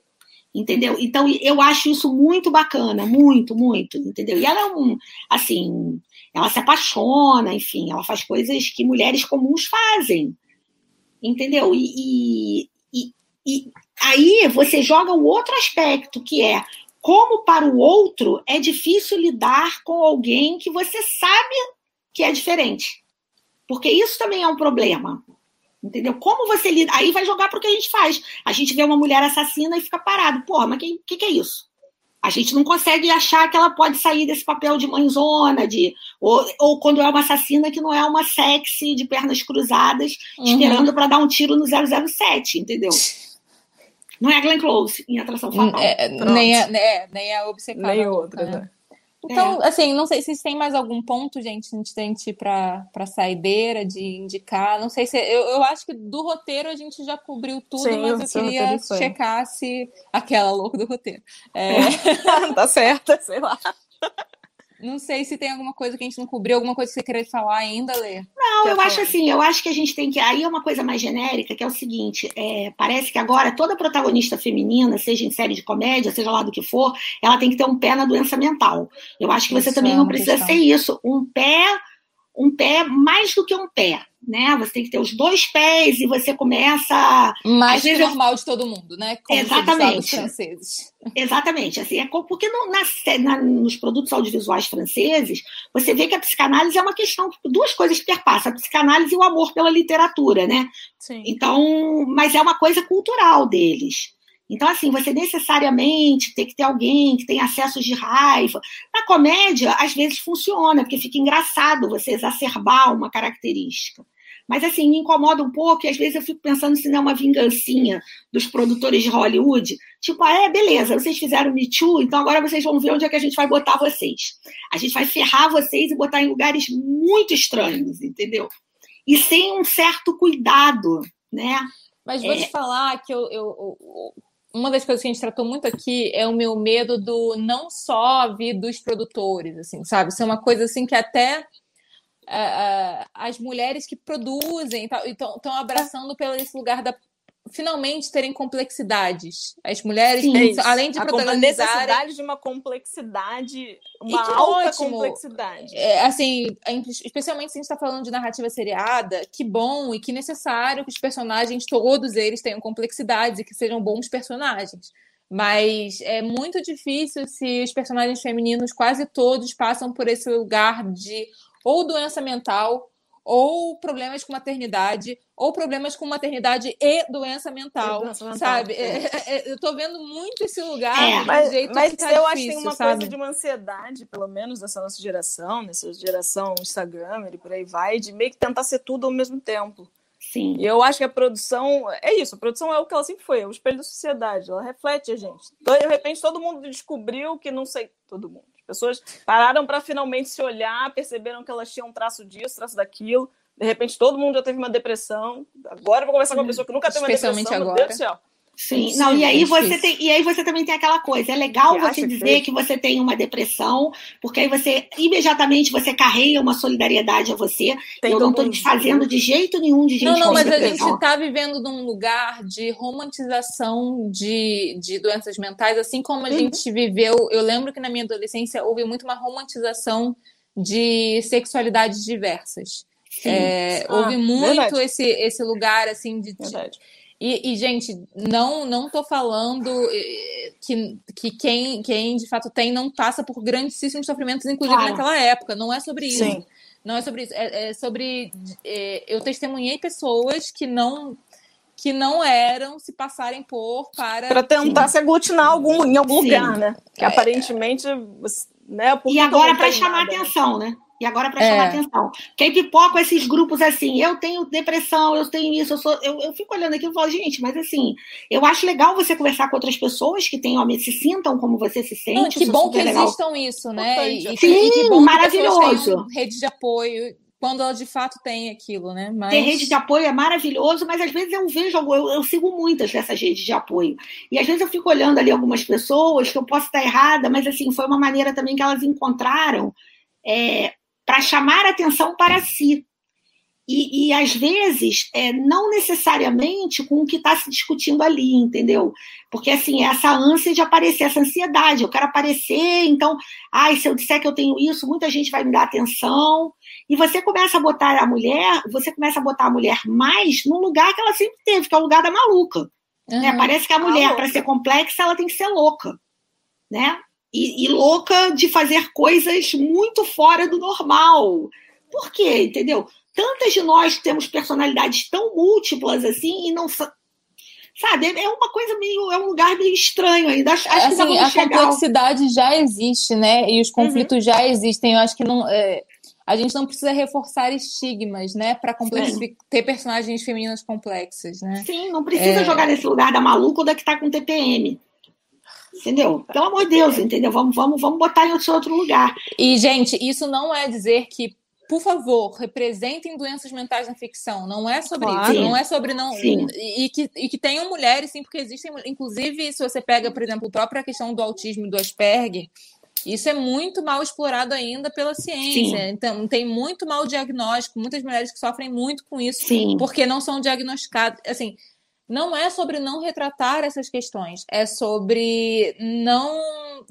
Speaker 1: Entendeu? Então, eu acho isso muito bacana, muito, muito, entendeu? E ela é um, assim, ela se apaixona, enfim, ela faz coisas que mulheres comuns fazem, entendeu? E, e, e, e Aí você joga o outro aspecto, que é como para o outro é difícil lidar com alguém que você sabe que é diferente. Porque isso também é um problema. Entendeu? Como você lida. Aí vai jogar para o que a gente faz. A gente vê uma mulher assassina e fica parado. Porra, mas o que, que, que, é isso? A gente não consegue achar que ela pode sair desse papel de mãezona, de, ou, ou quando é uma assassina que não é uma sexy de pernas cruzadas, uhum. esperando para dar um tiro no 007, entendeu? Não é a Glenn Close em Atração Fatal. É,
Speaker 2: nem, a, é, nem a Obcecada.
Speaker 3: Nem outra, né?
Speaker 2: né? Então, é. assim, não sei se tem mais algum ponto, gente, gente ir para a saideira, de indicar. Não sei se. Eu, eu acho que do roteiro a gente já cobriu tudo, Sim, mas eu queria checar se. Aquela louca do roteiro. É...
Speaker 3: tá certa, sei lá.
Speaker 2: Não sei se tem alguma coisa que a gente não cobriu, alguma coisa que você queria falar ainda, Lê.
Speaker 1: Não, eu falar? acho assim, eu acho que a gente tem que. Aí é uma coisa mais genérica, que é o seguinte: é, parece que agora toda protagonista feminina, seja em série de comédia, seja lá do que for, ela tem que ter um pé na doença mental. Eu acho que você também é não precisa questão. ser isso. Um pé, um pé mais do que um pé né? Você tem que ter os dois pés e você começa.
Speaker 2: Mais que normal de todo mundo, né?
Speaker 1: Como Exatamente. franceses. Exatamente. Assim, é porque no, na, na, nos produtos audiovisuais franceses, você vê que a psicanálise é uma questão, duas coisas que perpassam, a psicanálise e o amor pela literatura, né? Sim. Então, mas é uma coisa cultural deles. Então, assim, você necessariamente tem que ter alguém que tem acessos de raiva. Na comédia, às vezes funciona, porque fica engraçado você exacerbar uma característica. Mas, assim, me incomoda um pouco, e às vezes eu fico pensando se não é uma vingancinha dos produtores de Hollywood. Tipo, ah, é, beleza, vocês fizeram Me Too, então agora vocês vão ver onde é que a gente vai botar vocês. A gente vai ferrar vocês e botar em lugares muito estranhos, entendeu? E sem um certo cuidado, né?
Speaker 2: Mas vou é... te falar que eu, eu, eu, uma das coisas que a gente tratou muito aqui é o meu medo do não só vir dos produtores, assim, sabe? Ser uma coisa assim que até uh, uh, as mulheres que produzem estão abraçando pelo esse lugar da finalmente terem complexidades. As mulheres, Sim, além de protagonizarem...
Speaker 3: necessidade de uma complexidade, uma alta ótimo. complexidade.
Speaker 2: É, assim, especialmente se a gente está falando de narrativa seriada, que bom e que necessário que os personagens, todos eles, tenham complexidades e que sejam bons personagens. Mas é muito difícil se os personagens femininos, quase todos, passam por esse lugar de ou doença mental ou problemas com maternidade, ou problemas com maternidade e doença mental, doença mental sabe? É. É, é, eu tô vendo muito esse lugar
Speaker 3: é, mas, jeito mas tá eu difícil, acho que tem uma sabe? coisa de uma ansiedade, pelo menos dessa nossa geração, nessa geração Instagram e por aí vai, de meio que tentar ser tudo ao mesmo tempo.
Speaker 1: Sim.
Speaker 3: E eu acho que a produção é isso, a produção é o que ela sempre foi, é o espelho da sociedade, ela reflete a gente. Então, de repente, todo mundo descobriu que não sei, todo mundo pessoas pararam para finalmente se olhar, perceberam que elas tinham um traço disso, traço daquilo. De repente, todo mundo já teve uma depressão. Agora eu vou conversar com uma pessoa que nunca teve uma depressão.
Speaker 2: Agora.
Speaker 3: Meu Deus do céu.
Speaker 1: Sim, não, e aí você tem, e aí você também tem aquela coisa, é legal você dizer que... que... você tem uma depressão, porque aí você imediatamente você carrega uma solidariedade a você. Tem eu não estou desfazendo de jeito nenhum de gente
Speaker 2: Não, não, mas depressão. a gente está vivendo num lugar de romantização de, de doenças mentais, assim como a uhum. gente viveu. Eu lembro que na minha adolescência houve muito uma romantização de sexualidades diversas. É, ah, houve muito esse, esse lugar assim de. Verdade e, e, gente, não não estou falando eh, que, que quem, quem de fato tem não passa por grandíssimos sofrimentos, inclusive claro. naquela época. Não é sobre isso. Sim. Não é sobre isso. É, é sobre. É, eu testemunhei pessoas que não que não eram se passarem por para
Speaker 3: para tentar Sim. se aglutinar algum, em algum Sim. lugar, né? Que é, aparentemente, né?
Speaker 1: E agora para chamar nada, atenção, né? E agora para é. chamar atenção. Porque aí pipocam esses grupos assim, eu tenho depressão, eu tenho isso, eu sou. Eu, eu fico olhando aqui e falo, gente, mas assim, eu acho legal você conversar com outras pessoas que tenham, se sintam como você se sente. Não,
Speaker 2: que bom que legal. existam isso, né?
Speaker 1: E, Sim, e que bom maravilhoso.
Speaker 2: Que rede de apoio quando ela de fato tem aquilo, né?
Speaker 1: Mas... Ter rede de apoio é maravilhoso, mas às vezes eu vejo, eu, eu, sigo muitas dessas redes de apoio. E às vezes eu fico olhando ali algumas pessoas que eu posso estar errada, mas assim, foi uma maneira também que elas encontraram é, para chamar atenção para si. E, e às vezes, é, não necessariamente com o que está se discutindo ali, entendeu? Porque, assim, essa ânsia de aparecer, essa ansiedade, eu quero aparecer, então, ai, se eu disser que eu tenho isso, muita gente vai me dar atenção. E você começa a botar a mulher, você começa a botar a mulher mais no lugar que ela sempre teve, que é o lugar da maluca. Uhum. Né? Parece que a mulher, para ser complexa, ela tem que ser louca. Né? E, e louca de fazer coisas muito fora do normal. Por quê? Entendeu? Tantas de nós temos personalidades tão múltiplas assim e não sabe? É uma coisa meio é um lugar meio estranho ainda. Acho, acho
Speaker 2: assim, a chegar... complexidade já existe né? E os conflitos uhum. já existem. Eu acho que não é, a gente não precisa reforçar estigmas né? Para ter personagens femininas complexas né?
Speaker 1: Sim não precisa é... jogar nesse lugar da maluca ou da que está com TPM Entendeu? Pelo amor de Deus, entendeu? Vamos, vamos, vamos botar em outro lugar.
Speaker 2: E, gente, isso não é dizer que por favor, representem doenças mentais na ficção. Não é sobre claro. isso. Não é sobre não. Sim. E, que, e que tenham mulheres, sim, porque existem. Inclusive, se você pega, por exemplo, a própria questão do autismo e do Asperger, isso é muito mal explorado ainda pela ciência. Sim. Então, tem muito mal diagnóstico, muitas mulheres que sofrem muito com isso, sim. porque não são diagnosticadas. Assim, não é sobre não retratar essas questões, é sobre não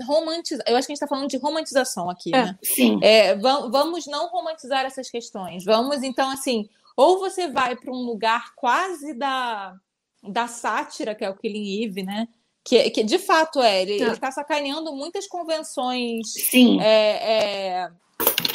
Speaker 2: romantizar. Eu acho que a gente está falando de romantização aqui, é, né?
Speaker 1: Sim.
Speaker 2: É, vamos não romantizar essas questões. Vamos, então, assim, ou você vai para um lugar quase da, da sátira, que é o Killing Eve, né? Que, que de fato é, ele está sacaneando muitas convenções.
Speaker 1: Sim.
Speaker 2: É, é,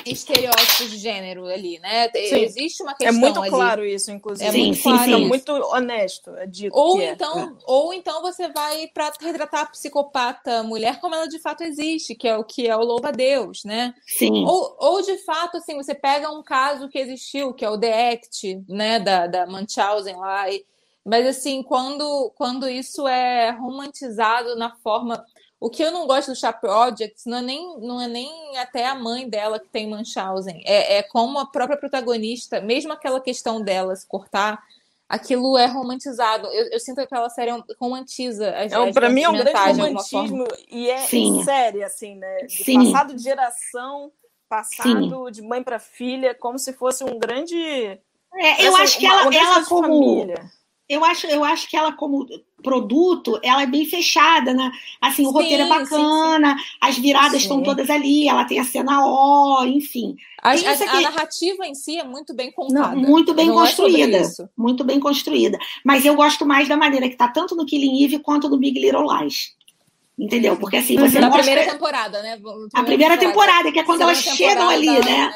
Speaker 2: estereótipos de gênero ali, né? Sim. Existe uma é questão.
Speaker 3: É muito ali. claro isso, inclusive.
Speaker 2: É muito sim, claro.
Speaker 3: Sim. muito honesto, é dito.
Speaker 2: Ou
Speaker 3: é.
Speaker 2: então, é. ou então você vai para retratar a psicopata mulher como ela de fato existe, que é o que é o louva Deus, né?
Speaker 1: Sim.
Speaker 2: Ou, ou de fato, assim, você pega um caso que existiu, que é o The Act, né, da, da Munchausen lá. E, mas assim, quando, quando isso é romantizado na forma o que eu não gosto do Sharp Objects não é nem, não é nem até a mãe dela que tem Munchausen. É, é como a própria protagonista, mesmo aquela questão dela se cortar, aquilo é romantizado. Eu, eu sinto que aquela série romantiza as
Speaker 3: é, Para mim é um grande romantismo e é Sim. série, assim, né? De Sim. passado de geração, passado Sim. de mãe para filha, como se fosse um grande.
Speaker 1: É, eu acho que uma, ela, ela como. Família eu acho, eu acho que ela, como produto, ela é bem fechada, né? Assim, o sim, roteiro é bacana, sim, sim. as viradas estão todas ali, ela tem a cena O, enfim.
Speaker 2: A, a, a, narrativa em si é muito bem contada.
Speaker 1: Não, muito bem Não é construída. É muito bem construída. Mas eu gosto mais da maneira que está tanto no Killing Eve quanto no Big Little Lies. Entendeu? Porque assim, você
Speaker 2: Na mostra... primeira temporada, né?
Speaker 1: Primeira a primeira temporada, que é quando elas chegam ali, né?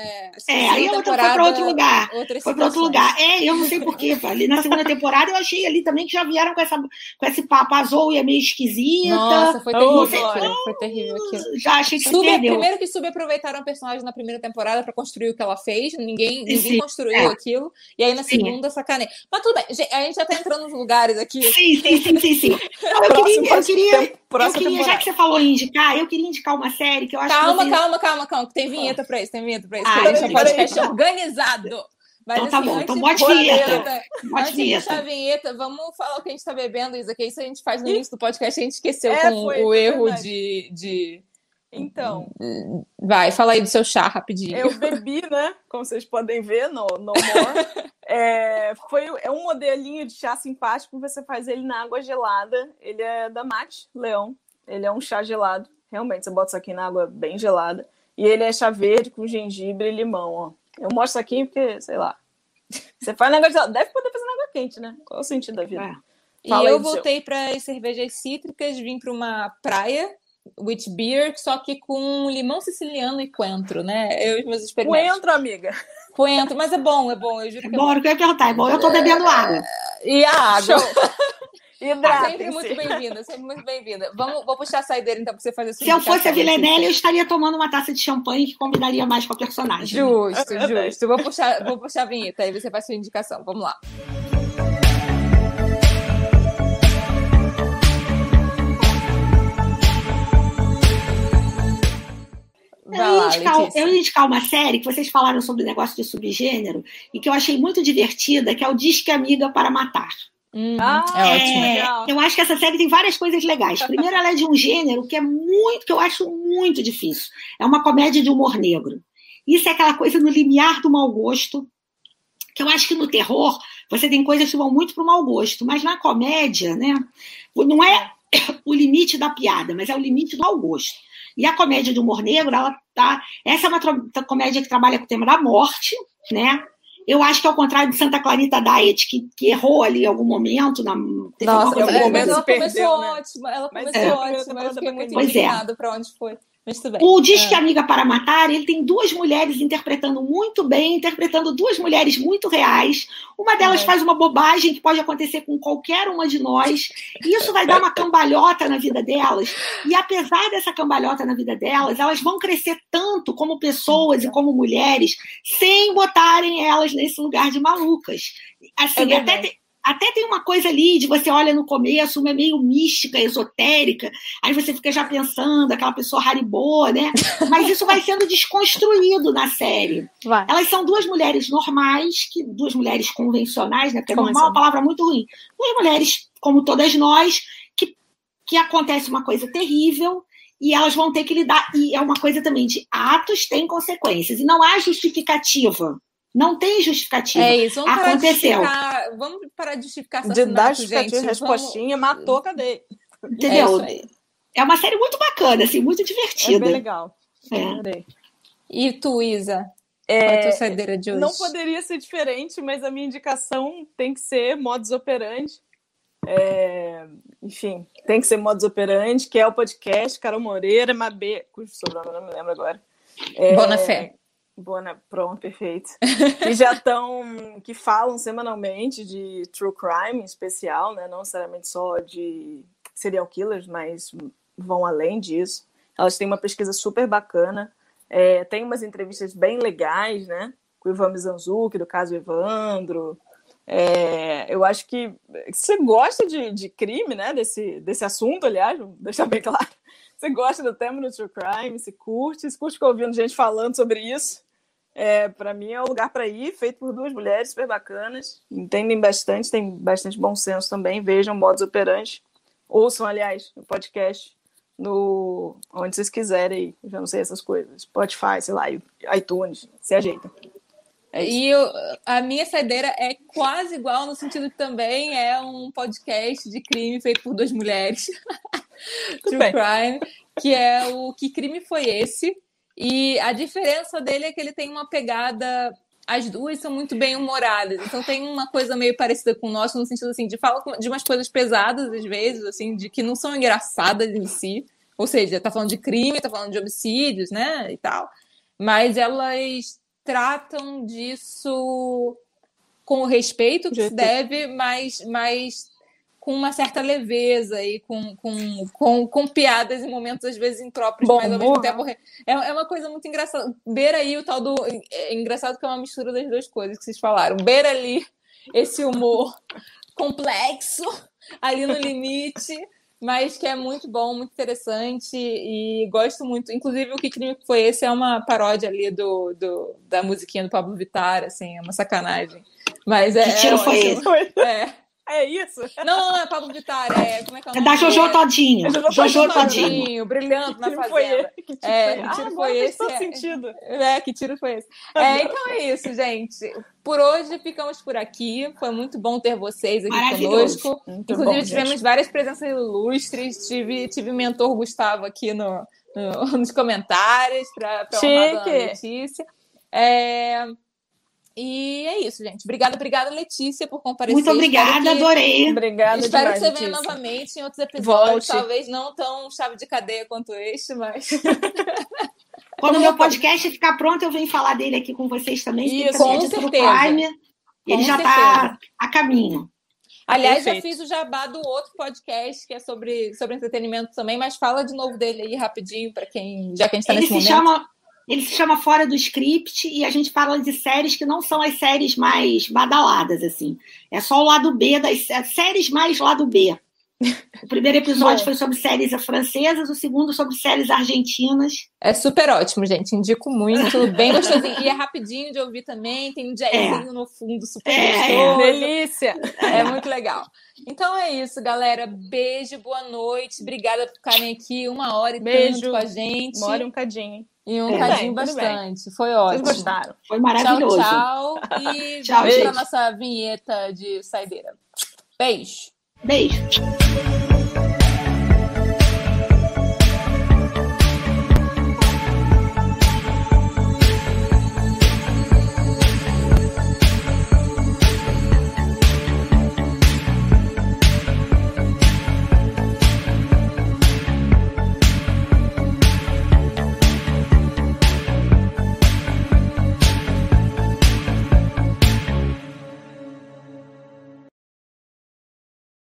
Speaker 1: É, é aí outra foi para outro lugar. Foi para outro lugar. É, eu não sei porquê. Ali na segunda temporada eu achei ali também que já vieram com, essa, com esse papo azul e é meio esquisita.
Speaker 2: Nossa, foi terrível. Sei, foi terrível aquilo.
Speaker 1: Já achei que Sub,
Speaker 2: Primeiro que subaproveitaram a personagem na primeira temporada para construir o que ela fez. Ninguém, ninguém sim, construiu é. aquilo. E aí na segunda, sacaneia. Mas tudo bem, a gente já tá entrando nos lugares aqui.
Speaker 1: Sim, sim, sim, sim. sim. Não, eu queria. Eu queria eu queria, já que você falou em indicar, eu queria indicar uma série que eu acho
Speaker 2: calma,
Speaker 1: que.
Speaker 2: Calma, calma, calma, calma, que tem vinheta pra isso, tem vinheta pra isso. Ah, isso é podcast organizado.
Speaker 1: Mas, então tá assim, bom, então bote vinheta.
Speaker 2: Antes de deixar a vinheta, vamos falar o que a gente está bebendo, Isa, que isso a gente faz no início do podcast, a gente esqueceu é, com foi, o erro de, de...
Speaker 3: Então.
Speaker 2: Vai, fala aí do seu chá rapidinho.
Speaker 3: Eu bebi, né? Como vocês podem ver no, no More. é, foi, é um modelinho de chá simpático, você faz ele na água gelada. Ele é da Mate Leão. Ele é um chá gelado. Realmente, você bota isso aqui na água bem gelada. E ele é chá verde com gengibre e limão, ó. Eu mostro isso aqui porque, sei lá. Você faz negócio. Deve poder fazer água quente, né? Qual é o sentido da vida? É.
Speaker 2: E eu voltei para as cervejas cítricas, vim para uma praia with beer, só que com limão siciliano e coentro, né? Eu meus experimentos.
Speaker 3: Coentro, amiga.
Speaker 2: Coentro, mas é bom, é bom. Eu juro
Speaker 1: é bom, é bom. eu ia perguntar, é bom. Eu tô bebendo água.
Speaker 2: E a água. Sempre muito bem-vinda, sempre muito bem-vinda. Vamos, vou puxar a saideira então para você fazer
Speaker 1: Se eu fosse a Villanelle, eu estaria tomando uma taça de champanhe que combinaria mais com a personagem.
Speaker 2: Justo, justo. Vou puxar, vou puxar a vinheta, aí você faz sua indicação. Vamos lá.
Speaker 1: Eu ia, indicar, eu ia indicar uma série que vocês falaram sobre o negócio de subgênero e que eu achei muito divertida, que é o Disque Amiga para Matar.
Speaker 2: Uhum. Ah, é,
Speaker 1: ótimo. Eu acho que essa série tem várias coisas legais. Primeiro, ela é de um gênero que é muito, que eu acho muito difícil. É uma comédia de humor negro. Isso é aquela coisa no limiar do mau gosto, que eu acho que no terror você tem coisas que vão muito para o mau gosto, mas na comédia, né, não é o limite da piada, mas é o limite do mau gosto. E a comédia de humor negro, ela tá, essa é uma comédia que trabalha com o tema da morte, né? Eu acho que ao contrário de Santa Clarita Diet, que, que errou ali em algum momento. Na,
Speaker 2: Nossa, ela, mas ela começou né? ótima. Ela começou é. ótima. Eu fiquei muito pois é. para onde foi. Mas tudo bem.
Speaker 1: O Disque é. Amiga para Matar, ele tem duas mulheres interpretando muito bem, interpretando duas mulheres muito reais. Uma delas é. faz uma bobagem que pode acontecer com qualquer uma de nós. E isso vai dar uma cambalhota na vida delas. E apesar dessa cambalhota na vida delas, elas vão crescer tanto como pessoas e como mulheres, sem botarem elas nesse lugar de malucas. Assim, é até até tem uma coisa ali de você olha no começo, uma é meio mística, esotérica, aí você fica já pensando, aquela pessoa haribô, né? Mas isso vai sendo desconstruído na série. Vai. Elas são duas mulheres normais, que duas mulheres convencionais, né? Porque normal é uma palavra muito ruim. Duas mulheres, como todas nós, que, que acontece uma coisa terrível, e elas vão ter que lidar. E é uma coisa também de atos têm consequências, e não há justificativa. Não tem justificativa. É isso. Vamos Aconteceu.
Speaker 2: Parar de vamos parar de justificar
Speaker 3: De dar justificativa, respostinha, vamos... matou, cadê?
Speaker 1: Entendeu? É, é, uma série muito bacana, assim, muito divertida. É
Speaker 3: bem legal.
Speaker 2: É. E tu, Isa? É, Qual é a tua saideira de hoje?
Speaker 3: Não poderia ser diferente, mas a minha indicação tem que ser modus operandi. É, enfim, tem que ser modus operandi, que é o podcast Carol Moreira, Mabê, cujo sobrenome não me lembro agora.
Speaker 2: É, Boa fé.
Speaker 3: Boa, né? pronto, perfeito. que já estão, que falam semanalmente de true crime especial, né? Não necessariamente só de serial killers, mas vão além disso. Elas têm uma pesquisa super bacana. É, tem umas entrevistas bem legais, né? Com o Ivan Mizanzuki, do caso Evandro. É, eu acho que você gosta de, de crime, né? Desse, desse assunto, aliás, vou deixar bem claro. Você gosta do tema do true crime, se curte, se curte ouvindo gente falando sobre isso é, para mim é o lugar para ir, feito por duas mulheres super bacanas, entendem bastante, tem bastante bom senso também, vejam modos operantes, ouçam, aliás, o podcast no onde vocês quiserem, já não sei essas coisas, Spotify, sei lá, iTunes, se ajeita.
Speaker 2: É e eu, a minha saideira é quase igual, no sentido que também é um podcast de crime feito por duas mulheres. True. Crime, que é o Que Crime Foi Esse? E a diferença dele é que ele tem uma pegada. As duas são muito bem humoradas, então tem uma coisa meio parecida com o nosso, no sentido assim, de fala de umas coisas pesadas, às vezes, assim, de que não são engraçadas em si. Ou seja, tá falando de crime, tá falando de homicídios, né? E tal. Mas elas tratam disso com o respeito que se deve, mas, mas com uma certa leveza e com, com, com, com piadas em momentos, às vezes, impróprios, Bom, mas ao mesmo tempo. É, é uma coisa muito engraçada. Beira aí o tal do. É engraçado que é uma mistura das duas coisas que vocês falaram. Beira ali esse humor complexo, ali no limite. mas que é muito bom, muito interessante e gosto muito. Inclusive, o Que Crime Foi Esse é uma paródia ali do, do da musiquinha do Pablo Vittar, assim, é uma sacanagem. Mas é.
Speaker 1: Que tiro é foi esse?
Speaker 3: É. É isso?
Speaker 2: Não, não, não é Pablo Vittar, é. Como é que é o
Speaker 1: nome? É da Jojo Todinho. É Jojo,
Speaker 2: Jojo Todinho. Brilhando na fazenda.
Speaker 3: Foi que tiro
Speaker 2: é, que tiro
Speaker 3: ah,
Speaker 2: foi esse?
Speaker 3: Faz é, sentido.
Speaker 2: É, que tiro foi esse? É, então é isso, gente. Por hoje ficamos por aqui. Foi muito bom ter vocês aqui conosco. Muito Inclusive, bom, tivemos gente. várias presenças ilustres. Tive, tive mentor Gustavo aqui no, no nos comentários para honrar a Letícia. É... E é isso, gente. Obrigada, obrigada, Letícia, por comparecer.
Speaker 1: Muito obrigada,
Speaker 2: que...
Speaker 1: adorei.
Speaker 3: Obrigada
Speaker 2: Espero
Speaker 3: demais,
Speaker 2: que você
Speaker 3: Letícia.
Speaker 2: venha novamente em outros episódios.
Speaker 3: Volte.
Speaker 2: Talvez não tão chave de cadeia quanto este, mas.
Speaker 1: Quando o meu podcast ficar pronto, eu venho falar dele aqui com vocês também.
Speaker 2: Isso, com
Speaker 1: certeza.
Speaker 2: certeza.
Speaker 1: Ele já está a caminho.
Speaker 2: Aliás,
Speaker 3: Perfeito.
Speaker 2: já fiz o jabá do outro podcast que é sobre, sobre entretenimento também, mas fala de novo dele aí rapidinho para quem, já que a gente está
Speaker 1: Ele
Speaker 2: nesse
Speaker 1: se
Speaker 2: momento.
Speaker 1: chama ele se chama Fora do Script e a gente fala de séries que não são as séries mais badaladas, assim. É só o lado B das as séries mais lado B. O primeiro episódio
Speaker 3: Bom.
Speaker 1: foi sobre séries francesas, o segundo sobre séries argentinas.
Speaker 2: É super ótimo, gente. Indico muito. Bem gostosinho. E é rapidinho de ouvir também. Tem um jazzinho no fundo, super
Speaker 1: É,
Speaker 2: gostoso.
Speaker 3: Delícia.
Speaker 2: É muito legal. Então é isso, galera. Beijo, boa noite. Obrigada por ficarem aqui uma hora e
Speaker 3: Beijo.
Speaker 2: tanto com a gente.
Speaker 3: Mora um cadinho, hein?
Speaker 2: E um cadinho
Speaker 3: bem,
Speaker 2: bastante. Foi
Speaker 3: Vocês
Speaker 2: ótimo.
Speaker 3: gostaram?
Speaker 1: Foi maravilhoso.
Speaker 2: Tchau, tchau. E
Speaker 1: Tchau,
Speaker 2: vamos para
Speaker 1: gente.
Speaker 2: nossa vinheta de saideira. Beijo.
Speaker 1: Beijo.